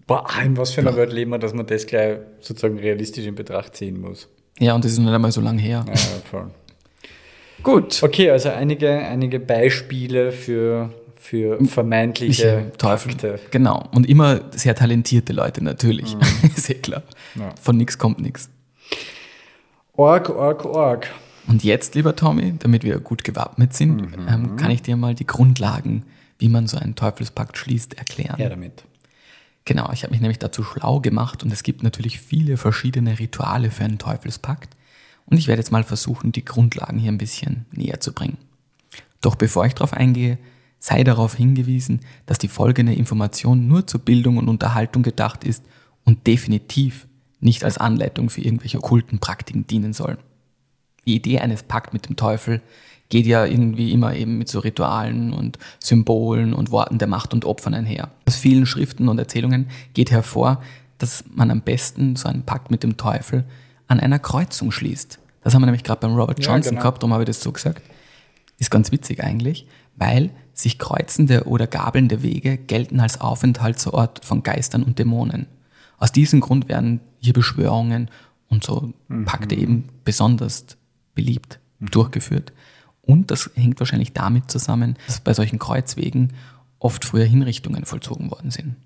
Boah, in was für einer Welt leben wir, dass man das gleich sozusagen realistisch in Betracht ziehen muss. Ja, und das ist nicht einmal so lange her. Ja, voll. Gut. Okay, also einige, einige Beispiele für, für vermeintliche Teufel. Fakte. Genau. Und immer sehr talentierte Leute natürlich. Mhm. sehr klar. Ja. Von nichts kommt nichts. Org, org, org. Und jetzt, lieber Tommy, damit wir gut gewappnet sind, mhm. ähm, kann ich dir mal die Grundlagen, wie man so einen Teufelspakt schließt, erklären. Ja, damit. Genau, ich habe mich nämlich dazu schlau gemacht und es gibt natürlich viele verschiedene Rituale für einen Teufelspakt und ich werde jetzt mal versuchen, die Grundlagen hier ein bisschen näher zu bringen. Doch bevor ich darauf eingehe, sei darauf hingewiesen, dass die folgende Information nur zur Bildung und Unterhaltung gedacht ist und definitiv nicht als Anleitung für irgendwelche okkulten Praktiken dienen soll. Die Idee eines Pakt mit dem Teufel geht ja irgendwie immer eben mit so Ritualen und Symbolen und Worten der Macht und Opfern einher. Aus vielen Schriften und Erzählungen geht hervor, dass man am besten so einen Pakt mit dem Teufel an einer Kreuzung schließt. Das haben wir nämlich gerade beim Robert Johnson ja, genau. gehabt, darum habe ich das so gesagt. Ist ganz witzig eigentlich, weil sich kreuzende oder gabelnde Wege gelten als Aufenthaltsort von Geistern und Dämonen. Aus diesem Grund werden hier Beschwörungen und so mhm. Pakte eben besonders beliebt mhm. durchgeführt. Und das hängt wahrscheinlich damit zusammen, dass bei solchen Kreuzwegen oft früher Hinrichtungen vollzogen worden sind.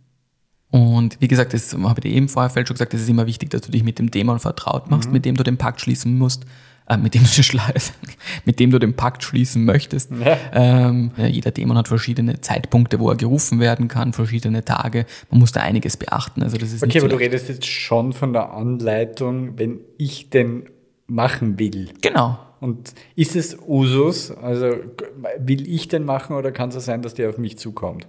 Und wie gesagt, das habe ich dir eben vorher schon gesagt, es ist immer wichtig, dass du dich mit dem Dämon vertraut machst, mhm. mit dem du den Pakt schließen musst, äh, mit, dem du mit dem du den Pakt schließen möchtest. Ja. Ähm, jeder Dämon hat verschiedene Zeitpunkte, wo er gerufen werden kann, verschiedene Tage. Man muss da einiges beachten. Also das ist okay, aber so du redest jetzt schon von der Anleitung, wenn ich den machen will. Genau. Und ist es Usus? Also will ich den machen oder kann es sein, dass der auf mich zukommt?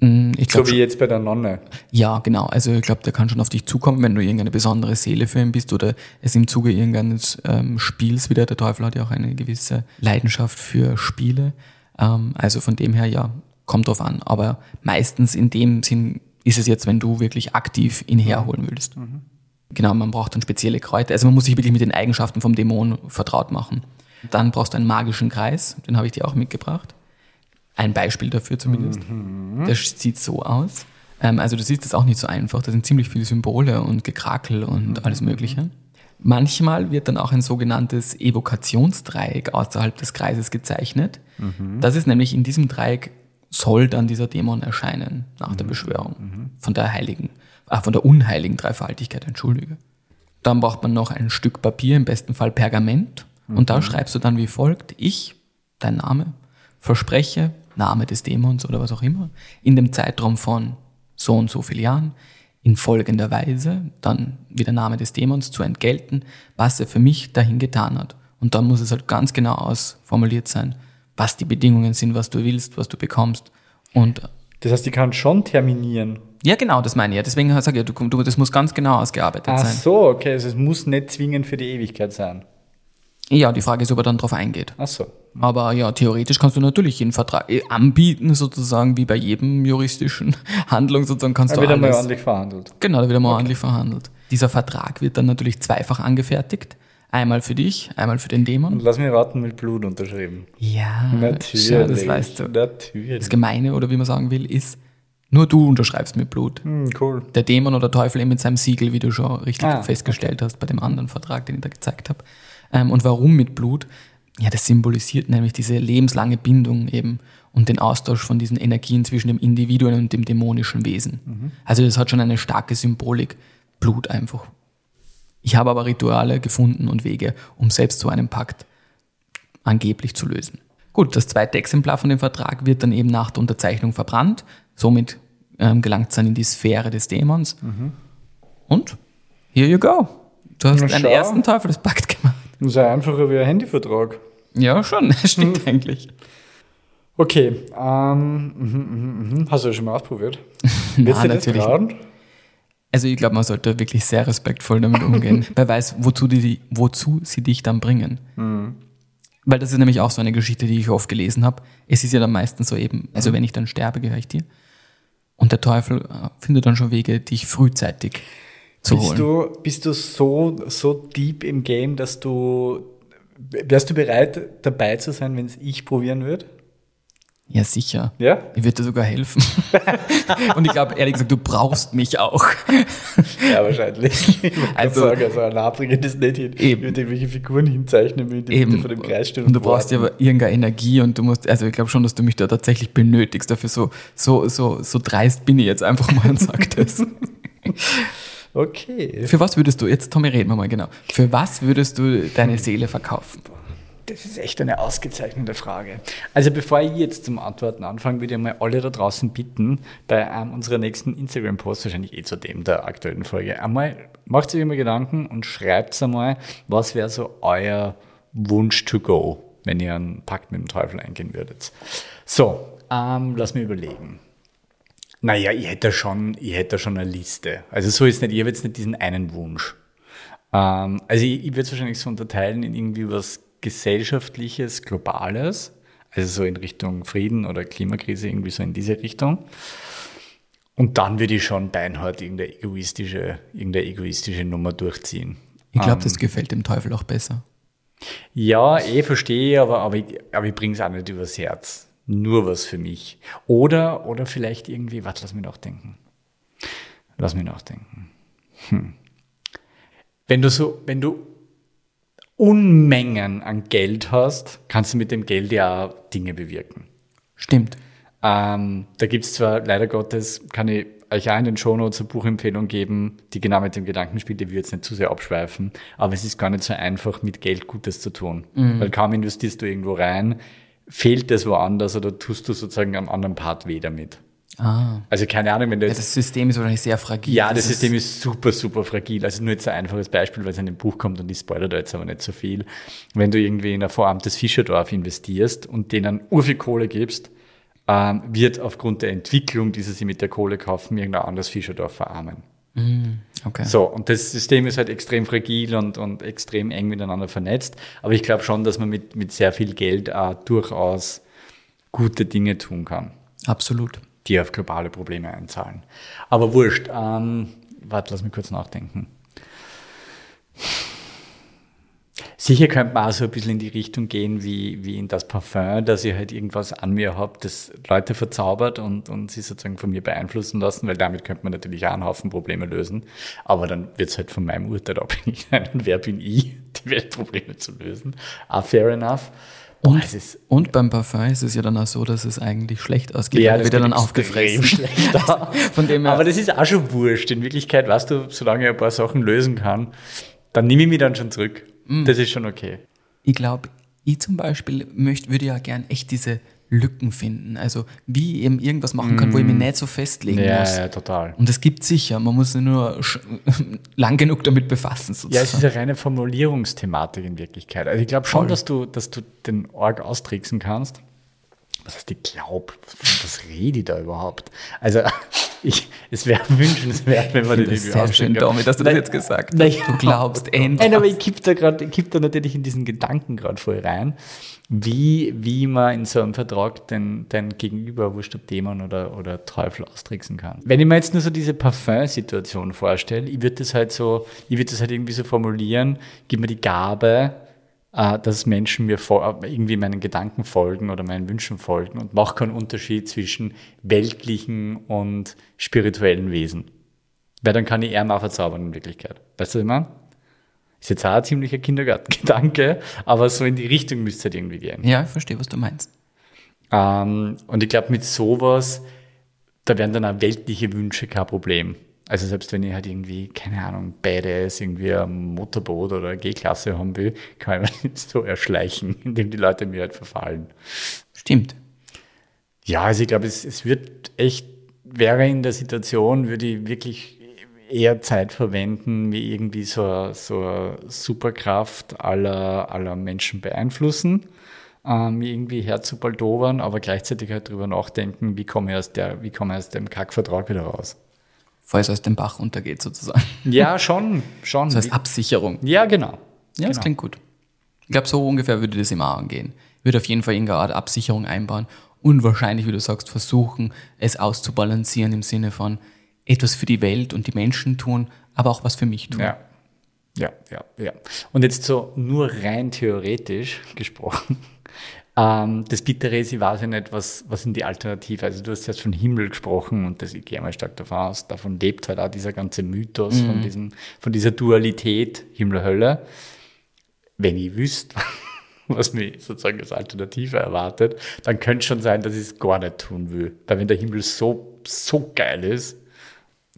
Mm, so wie jetzt bei der Nonne. Ja, genau. Also ich glaube, der kann schon auf dich zukommen, wenn du irgendeine besondere Seele für ihn bist oder es im Zuge irgendeines ähm, Spiels wieder. Der Teufel hat ja auch eine gewisse Leidenschaft für Spiele. Ähm, also von dem her, ja, kommt drauf an. Aber meistens in dem Sinn ist es jetzt, wenn du wirklich aktiv ihn herholen willst. Mhm. Genau, man braucht dann spezielle Kräuter. Also man muss sich wirklich mit den Eigenschaften vom Dämon vertraut machen. Dann brauchst du einen magischen Kreis, den habe ich dir auch mitgebracht. Ein Beispiel dafür zumindest. Mhm. Der sieht so aus. Ähm, also du siehst das auch nicht so einfach. Da sind ziemlich viele Symbole und Gekrakel und mhm. alles Mögliche. Manchmal wird dann auch ein sogenanntes Evokationsdreieck außerhalb des Kreises gezeichnet. Mhm. Das ist nämlich in diesem Dreieck soll dann dieser Dämon erscheinen nach der mhm. Beschwörung mhm. von der heiligen ah, von der unheiligen Dreifaltigkeit, entschuldige. Dann braucht man noch ein Stück Papier, im besten Fall Pergament. Mhm. Und da mhm. schreibst du dann wie folgt, ich, dein Name, verspreche, Name des Dämons oder was auch immer, in dem Zeitraum von so und so vielen Jahren, in folgender Weise, dann wie der Name des Dämons zu entgelten, was er für mich dahin getan hat. Und dann muss es halt ganz genau ausformuliert sein, was die Bedingungen sind, was du willst, was du bekommst. Und Das heißt, die kann schon terminieren. Ja, genau, das meine ich ja. Deswegen sage ich, ja, du, du, das muss ganz genau ausgearbeitet Ach sein. so, okay. Also es muss nicht zwingend für die Ewigkeit sein. Ja, die Frage ist, ob er dann drauf eingeht. Ach so. Aber ja, theoretisch kannst du natürlich jeden Vertrag äh, anbieten, sozusagen, wie bei jedem juristischen Handlung sozusagen kannst Da du wird einmal alles. ordentlich verhandelt. Genau, da wird einmal ordentlich verhandelt. Dieser Vertrag wird dann natürlich zweifach angefertigt. Einmal für dich, einmal für den Dämon. Und lass mich raten, mit Blut unterschrieben. Ja, Natürlich. schau, das weißt du. Natürlich. Das Gemeine, oder wie man sagen will, ist, nur du unterschreibst mit Blut. Hm, cool. Der Dämon oder Teufel eben mit seinem Siegel, wie du schon richtig Ah, festgestellt hast bei dem anderen Vertrag, den ich da gezeigt habe. Ähm, und warum mit Blut? Ja, das symbolisiert nämlich diese lebenslange Bindung eben und den Austausch von diesen Energien zwischen dem Individuum und dem dämonischen Wesen. Also das hat schon eine starke Symbolik. Blut einfach. Ich habe aber Rituale gefunden und Wege, um selbst so einen Pakt angeblich zu lösen. Gut, das zweite Exemplar von dem Vertrag wird dann eben nach der Unterzeichnung verbrannt. Somit ähm, gelangt es dann in die Sphäre des Dämons. Und here you go. Du hast Na, einen schau. ersten Teufelspakt gemacht. Das ist ja einfacher wie ein Handyvertrag. Ja, schon. Stimmt eigentlich. Okay. Ähm, mhm, mhm, mhm. Hast du das schon mal ausprobiert? Willst du das natürlich. trauen? Also ich glaube, man sollte wirklich sehr respektvoll damit umgehen. Wer weiß, wozu, die, wozu sie dich dann bringen. Weil das ist nämlich auch so eine Geschichte, die ich oft gelesen habe. Es ist ja dann meistens so eben, also wenn ich dann sterbe, gehöre ich dir. Und der Teufel äh, findet dann schon Wege, dich frühzeitig zu Bist holen. du, bist du so, so deep im Game, dass du. Wärst du bereit, dabei zu sein, wenn es ich probieren würde? Ja, sicher. Ja? Ich würde dir sogar helfen. Und ich glaube, ehrlich gesagt, du brauchst mich auch. Ja, wahrscheinlich. Ich Also- sagen, also das nicht hin. Eben. Ich würde irgendwelche Figuren hinzeichnen, mit Eben. vor dem Kreis stehen Und du brauchst ja warten. aber irgendeine Energie und du musst, also ich glaube schon, dass du mich da tatsächlich benötigst. Dafür so, so, so, so dreist bin ich jetzt einfach mal und sag das. Okay. Für was würdest du, jetzt Tommy, reden wir mal genau. Für was würdest du deine Seele verkaufen? Das ist echt eine ausgezeichnete Frage. Also bevor ich jetzt zum Antworten anfange, würde ich mal alle da draußen bitten, bei einem unserer nächsten Instagram-Posts, wahrscheinlich eh zu dem der aktuellen Folge, einmal macht euch immer Gedanken und schreibt einmal, was wäre so euer Wunsch to go, wenn ihr einen Pakt mit dem Teufel eingehen würdet. So, ähm, lass mich überlegen. Naja, ich hätte schon, ich hätte schon eine Liste. Also so ist nicht, ich habe jetzt nicht diesen einen Wunsch. Ähm, also ich, ich würde es wahrscheinlich so unterteilen in irgendwie was gesellschaftliches, globales, also so in Richtung Frieden oder Klimakrise, irgendwie so in diese Richtung. Und dann würde ich schon beinhart irgendeine egoistische, irgendeine egoistische Nummer durchziehen. Ich glaube, das gefällt dem Teufel auch besser. Ja, eh verstehe aber, aber ich, aber ich bringe es auch nicht übers Herz. Nur was für mich. Oder, oder vielleicht irgendwie, warte, lass mich nachdenken. Lass mich nachdenken. Hm. Wenn du so, wenn du Unmengen an Geld hast, kannst du mit dem Geld ja Dinge bewirken. Stimmt. Ähm, da gibt's zwar, leider Gottes, kann ich euch auch in den Shownotes eine Buchempfehlung geben, die genau mit dem Gedanken spielt, ich will jetzt nicht zu sehr abschweifen, aber es ist gar nicht so einfach, mit Geld Gutes zu tun. Weil kaum investierst du irgendwo rein, fehlt das woanders oder tust du sozusagen am anderen Part weh damit. Ah. Also keine Ahnung, wenn du Ja, jetzt das System ist wahrscheinlich sehr fragil. ja, das System ist super, super fragil. Also nur jetzt ein einfaches Beispiel, weil es in dem Buch kommt und ich spoilere da jetzt aber nicht so viel. Wenn du irgendwie in ein verarmtes Fischerdorf investierst und denen urviel Kohle gibst, ähm, wird aufgrund der Entwicklung, die sie sich mit der Kohle kaufen, irgendein anderes Fischerdorf verarmen. Okay. So, und das System ist halt extrem fragil und, und extrem eng miteinander vernetzt. Aber ich glaube schon, dass man mit, mit sehr viel Geld auch durchaus gute Dinge tun kann Absolut. Die auf globale Probleme einzahlen. Aber wurscht. Ähm, warte, lass mich kurz nachdenken. Sicher könnte man auch so ein bisschen in die Richtung gehen wie, wie in das Parfum, dass ich halt irgendwas an mir habe, das Leute verzaubert und, und sie sozusagen von mir beeinflussen lassen, weil damit könnte man natürlich auch einen Haufen Probleme lösen. Aber dann wird es halt von meinem Urteil abhängig sein. Und wer bin ich, die Weltprobleme zu lösen? Ah, fair enough. Und, ist und beim Parfum ist es ja dann auch so, dass es eigentlich schlecht ausgeht. Ja, das wird dann aufgefressen. schlecht Von dem her, Aber das ist auch schon wurscht. In Wirklichkeit, weißt du, solange ich ein paar Sachen lösen kann, dann nehme ich mich dann schon zurück. Mm. Das ist schon okay. ich glaube, ich zum Beispiel möchte, würde ja gern echt diese Lücken finden. Also wie ich eben irgendwas machen kann, wo ich mich nicht so festlegen Ja, muss. ja, total. Und es gibt sicher, man muss sich nur lang genug damit befassen. Sozusagen. Ja, es ist eine reine Formulierungsthematik in Wirklichkeit. Also ich glaube schon, dass du, dass du den Org austricksen kannst. Was heißt, ich glaube, was rede ich da überhaupt? Also, ich, es wäre wünschenswert, wenn man Ich das das sehr schön, Tommy, dass du das jetzt gesagt hast. Du glaubst endlich. Nein, aber ich kipp da gerade, ich kipp da natürlich in diesen Gedanken gerade voll rein, wie, wie man in so einem Vertrag den, den Gegenüber, wurscht ob Dämon oder, oder Teufel austricksen kann. Wenn ich mir jetzt nur so diese Parfum-Situation vorstelle, ich würde das halt so, ich würde das halt irgendwie so formulieren, gib mir die Gabe, äh, dass Menschen mir vor, irgendwie meinen Gedanken folgen oder meinen Wünschen folgen und mach keinen Unterschied zwischen weltlichen und spirituellen Wesen. Weil dann kann ich eher mal verzaubern in Wirklichkeit. Weißt du, was ich meine? Ist jetzt auch ein ziemlicher Kindergartengedanke, aber so in die Richtung müsste es halt irgendwie gehen. Ja, ich verstehe, was du meinst. Ähm, und ich glaube, mit sowas, da wären dann auch weltliche Wünsche kein Problem. Also selbst wenn ich halt irgendwie, keine Ahnung, Badass, irgendwie ein Motorboot oder eine G-Klasse haben will, kann ich mir nicht so erschleichen, indem die Leute mir halt verfallen. Stimmt. Ja, also ich glaube, es, es wird echt, wäre in der Situation, würde ich wirklich eher Zeit verwenden, wie irgendwie so, eine- so Superkraft aller, aller Menschen beeinflussen, ähm, irgendwie herzubaldowern, aber gleichzeitig halt drüber nachdenken, wie komme ich aus der, wie komme ich aus dem Kackvertrag wieder raus. Falls es aus dem Bach untergeht, sozusagen. Ja, schon, schon. Das heißt Absicherung. ja, genau. Ja, das Genau. klingt gut. Ich glaube, so ungefähr würde das immer angehen. Würde auf jeden Fall irgendeine Art Absicherung einbauen und wahrscheinlich, wie du sagst, versuchen, es auszubalancieren im Sinne von etwas für die Welt und die Menschen tun, aber auch was für mich tun. Ja. Ja, ja, ja. Und jetzt so nur rein theoretisch gesprochen. Ähm, das Bittere ist, ich weiß ja nicht, was, was sind die Alternative. Also du hast jetzt von Himmel gesprochen und das, ich gehe mal stark davon aus, davon lebt halt auch dieser ganze Mythos von, diesem, von dieser Dualität Himmel-Hölle. Wenn ich wüsste, was mich sozusagen als Alternative erwartet, dann könnte schon sein, dass ich es gar nicht tun will. Weil wenn der Himmel so, so geil ist,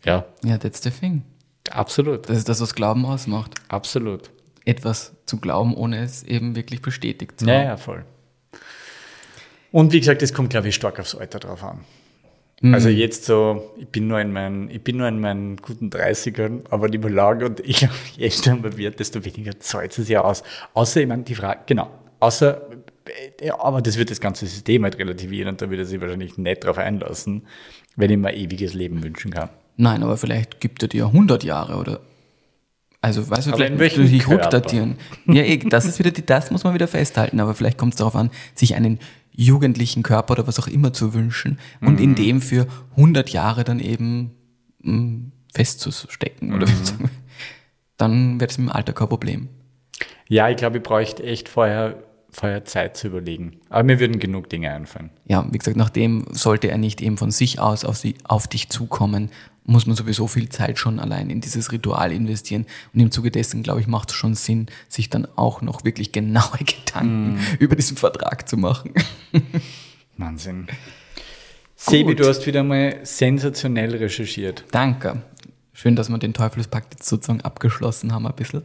ja, Ja, that's the thing. absolut, Das ist das, was Glauben ausmacht. absolut. Etwas zu glauben, ohne es eben wirklich bestätigt zu Ja, haben. ja, voll. Und wie gesagt, es kommt, glaube ich, stark aufs Alter drauf an. Mhm. Also jetzt so, ich bin nur in meinen, ich bin nur in meinen guten 30ern, aber lieber lang und ich glaube, je älter man wird, desto weniger zahlt es ja aus. Außer, ich meine, die Frage, genau, außer, äh, ja, aber das wird das ganze System halt relativieren und da wird er sich wahrscheinlich nicht drauf einlassen, wenn ich mir ewiges Leben wünschen kann. Nein, aber vielleicht gibt er dir 100 Jahre oder. Also, weißt du, Aber vielleicht du dich rückdatieren. Ja, eh, das ist wieder die, das muss man wieder festhalten, aber vielleicht kommt es darauf an, sich einen jugendlichen Körper oder was auch immer zu wünschen und Mhm. in dem für 100 Jahre dann eben mh, festzustecken oder Mhm. dann wird es im Alter kein Problem. Ja, ich glaube, ich bräuchte echt vorher, vorher Zeit zu überlegen. Aber mir würden genug Dinge einfallen. Ja, wie gesagt, nachdem sollte er nicht eben von sich aus auf, sie, auf dich zukommen, muss man sowieso viel Zeit schon allein in dieses Ritual investieren. Und im Zuge dessen, glaube ich, macht es schon Sinn, sich dann auch noch wirklich genaue Gedanken über diesen Vertrag zu machen. Wahnsinn. Sebi, du hast wieder mal sensationell recherchiert. Danke. Schön, dass wir den Teufelspakt jetzt sozusagen abgeschlossen haben ein bisschen.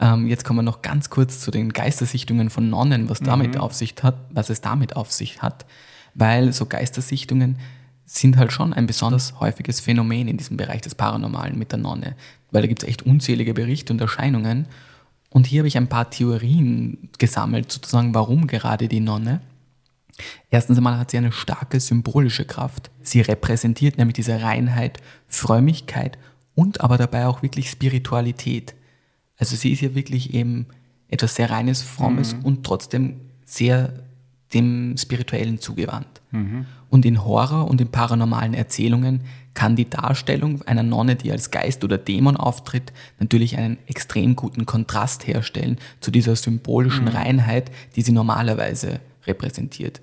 Ähm, jetzt kommen wir noch ganz kurz zu den Geistersichtungen von Nonnen, was damit auf sich hat, was es damit auf sich hat. Weil so Geistersichtungen sind halt schon ein besonders häufiges Phänomen in diesem Bereich des Paranormalen mit der Nonne. Weil da gibt es echt unzählige Berichte und Erscheinungen. Und hier habe ich ein paar Theorien gesammelt, sozusagen, warum gerade die Nonne. Erstens einmal hat sie eine starke symbolische Kraft. Sie repräsentiert nämlich diese Reinheit, Frömmigkeit und aber dabei auch wirklich Spiritualität. Also sie ist ja wirklich eben etwas sehr Reines, Frommes und trotzdem sehr dem Spirituellen zugewandt. Und in Horror und in paranormalen Erzählungen kann die Darstellung einer Nonne, die als Geist oder Dämon auftritt, natürlich einen extrem guten Kontrast herstellen zu dieser symbolischen Reinheit, die sie normalerweise repräsentiert.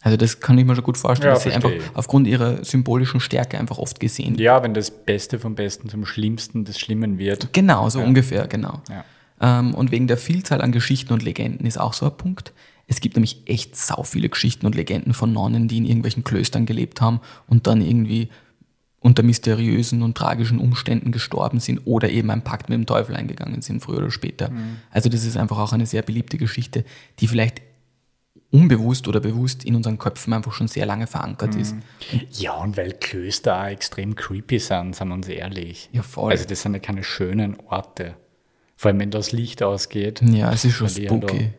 Also das kann ich mir schon gut vorstellen, Ja, dass sie einfach aufgrund ihrer symbolischen Stärke einfach oft gesehen wird. Ja, wenn das Beste vom Besten zum Schlimmsten des Schlimmen wird. Genau, so ungefähr, genau. Ja. Ähm, und wegen der Vielzahl an Geschichten und Legenden ist auch so ein Punkt. Es gibt nämlich echt sau viele Geschichten und Legenden von Nonnen, die in irgendwelchen Klöstern gelebt haben und dann irgendwie unter mysteriösen und tragischen Umständen gestorben sind oder eben einen Pakt mit dem Teufel eingegangen sind, früher oder später. Also das ist einfach auch eine sehr beliebte Geschichte, die vielleicht unbewusst oder bewusst in unseren Köpfen einfach schon sehr lange verankert ist. Ja, und weil Klöster auch extrem creepy sind, sind wir uns ehrlich. Ja, voll. Also das sind ja keine schönen Orte. Vor allem, wenn das Licht ausgeht. Ja, es ist schon spooky.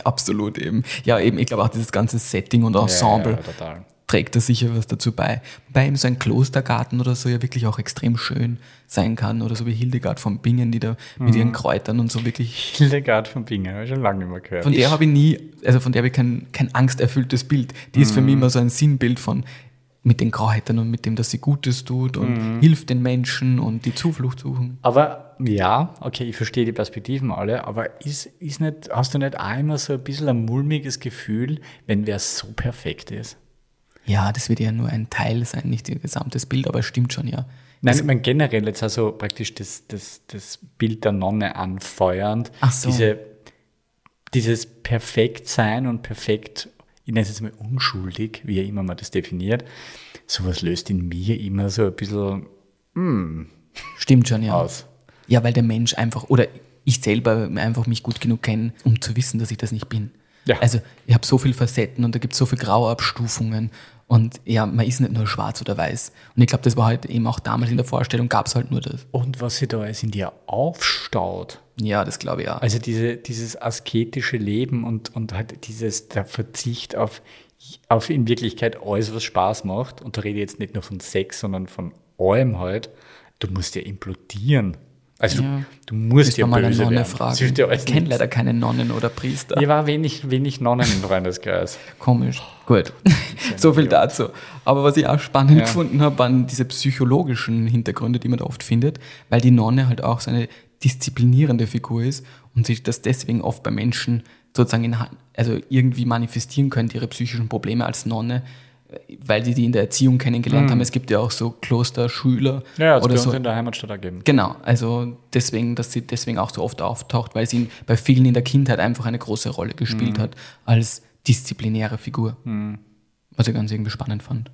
Absolut eben. Ja, eben, ich glaube auch dieses ganze Setting und Ensemble Ja, ja, trägt da sicher was dazu bei. Wobei eben so ein Klostergarten oder so ja wirklich auch extrem schön sein kann. Oder so wie Hildegard von Bingen, die da mit Mhm. ihren Kräutern und so wirklich. Hildegard von Bingen, habe ich schon lange nicht mehr gehört. Von der habe ich nie, also von der habe ich kein, kein angsterfülltes Bild. Die ist für Mhm. mich immer so ein Sinnbild von mit den Kräutern und mit dem, dass sie Gutes tut und Mhm. hilft den Menschen und die Zuflucht suchen. Aber ja, okay, ich verstehe die Perspektiven alle, aber ist, ist nicht, hast du nicht auch immer so ein bisschen ein mulmiges Gefühl, wenn wer so perfekt ist? Ja, das wird ja nur ein Teil sein, nicht ihr gesamtes Bild, aber es stimmt schon, ja. Nein, ich meine generell jetzt also praktisch das, das, das Bild der Nonne anfeuernd. Ach so. Diese, dieses Perfektsein und perfekt, ich nenne es jetzt mal unschuldig, wie immer man das definiert, sowas löst in mir immer so ein bisschen Stimmt schon, ja. aus. Ja, weil der Mensch einfach, oder ich selber einfach mich gut genug kenne, um zu wissen, dass ich das nicht bin. Ja. Also ich habe so viele Facetten und da gibt es so viele graue Abstufungen. Und ja, man ist nicht nur schwarz oder weiß. Und ich glaube, das war halt eben auch damals in der Vorstellung, gab es halt nur das. Und was sich da alles in dir aufstaut. Ja, das glaube ich auch. Also diese, dieses asketische Leben und, und halt dieses, der Verzicht auf, auf in Wirklichkeit alles, was Spaß macht. Und da rede ich jetzt nicht nur von Sex, sondern von allem halt. Du musst ja implodieren. Also Ja. du, du musst ja mal eine böse Nonne werden. fragen. Ja ich kenne leider keine Nonnen oder Priester. Hier war wenig, wenig Nonnen im Freundeskreis. Komisch. Gut. so viel dazu. Aber was ich auch spannend Ja. gefunden habe, waren diese psychologischen Hintergründe, die man da oft findet, weil die Nonne halt auch so eine disziplinierende Figur ist und sich das deswegen oft bei Menschen sozusagen in, also irgendwie manifestieren könnte, ihre psychischen Probleme als Nonne, weil sie die in der Erziehung kennengelernt haben. Es gibt ja auch so Klosterschüler Mhm. Ja, also oder bei uns so. in der Heimatstadt ergeben. Genau, also deswegen, dass sie deswegen auch so oft auftaucht, weil sie bei vielen in der Kindheit einfach eine große Rolle gespielt Mhm. hat als disziplinäre Figur. Was ich ganz irgendwie spannend fand.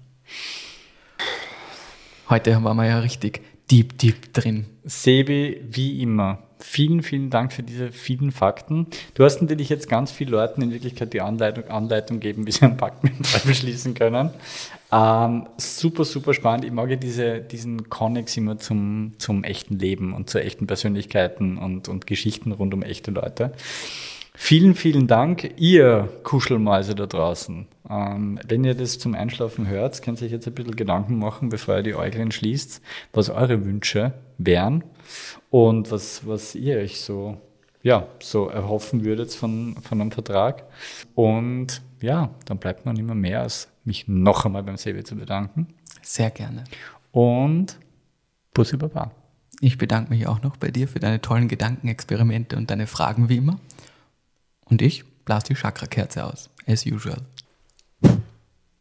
Heute waren wir ja richtig deep, deep drin. Sebi, wie immer, vielen, vielen Dank für diese vielen Fakten. Du hast natürlich jetzt ganz vielen Leuten in Wirklichkeit die Anleitung, Anleitung geben, wie sie einen Pakt mit dem Teufel schließen können. Ähm, super, super spannend. Ich mag ja diese, diesen Connex immer zum, zum echten Leben und zu echten Persönlichkeiten und, und Geschichten rund um echte Leute. Vielen, vielen Dank, ihr Kuschelmäuse da draußen. Ähm, wenn ihr das zum Einschlafen hört, könnt ihr euch jetzt ein bisschen Gedanken machen, bevor ihr die Äuglein schließt, was eure Wünsche wären und was, was ihr euch so, ja, so erhoffen würdet von, von einem Vertrag. Und ja, dann bleibt mir nicht mehr mehr, als mich noch einmal beim Sebi zu bedanken. Sehr gerne. Und Bussi Baba. Ich bedanke mich auch noch bei dir für deine tollen Gedankenexperimente und deine Fragen wie immer. Und ich blase die Chakra-Kerze aus, as usual.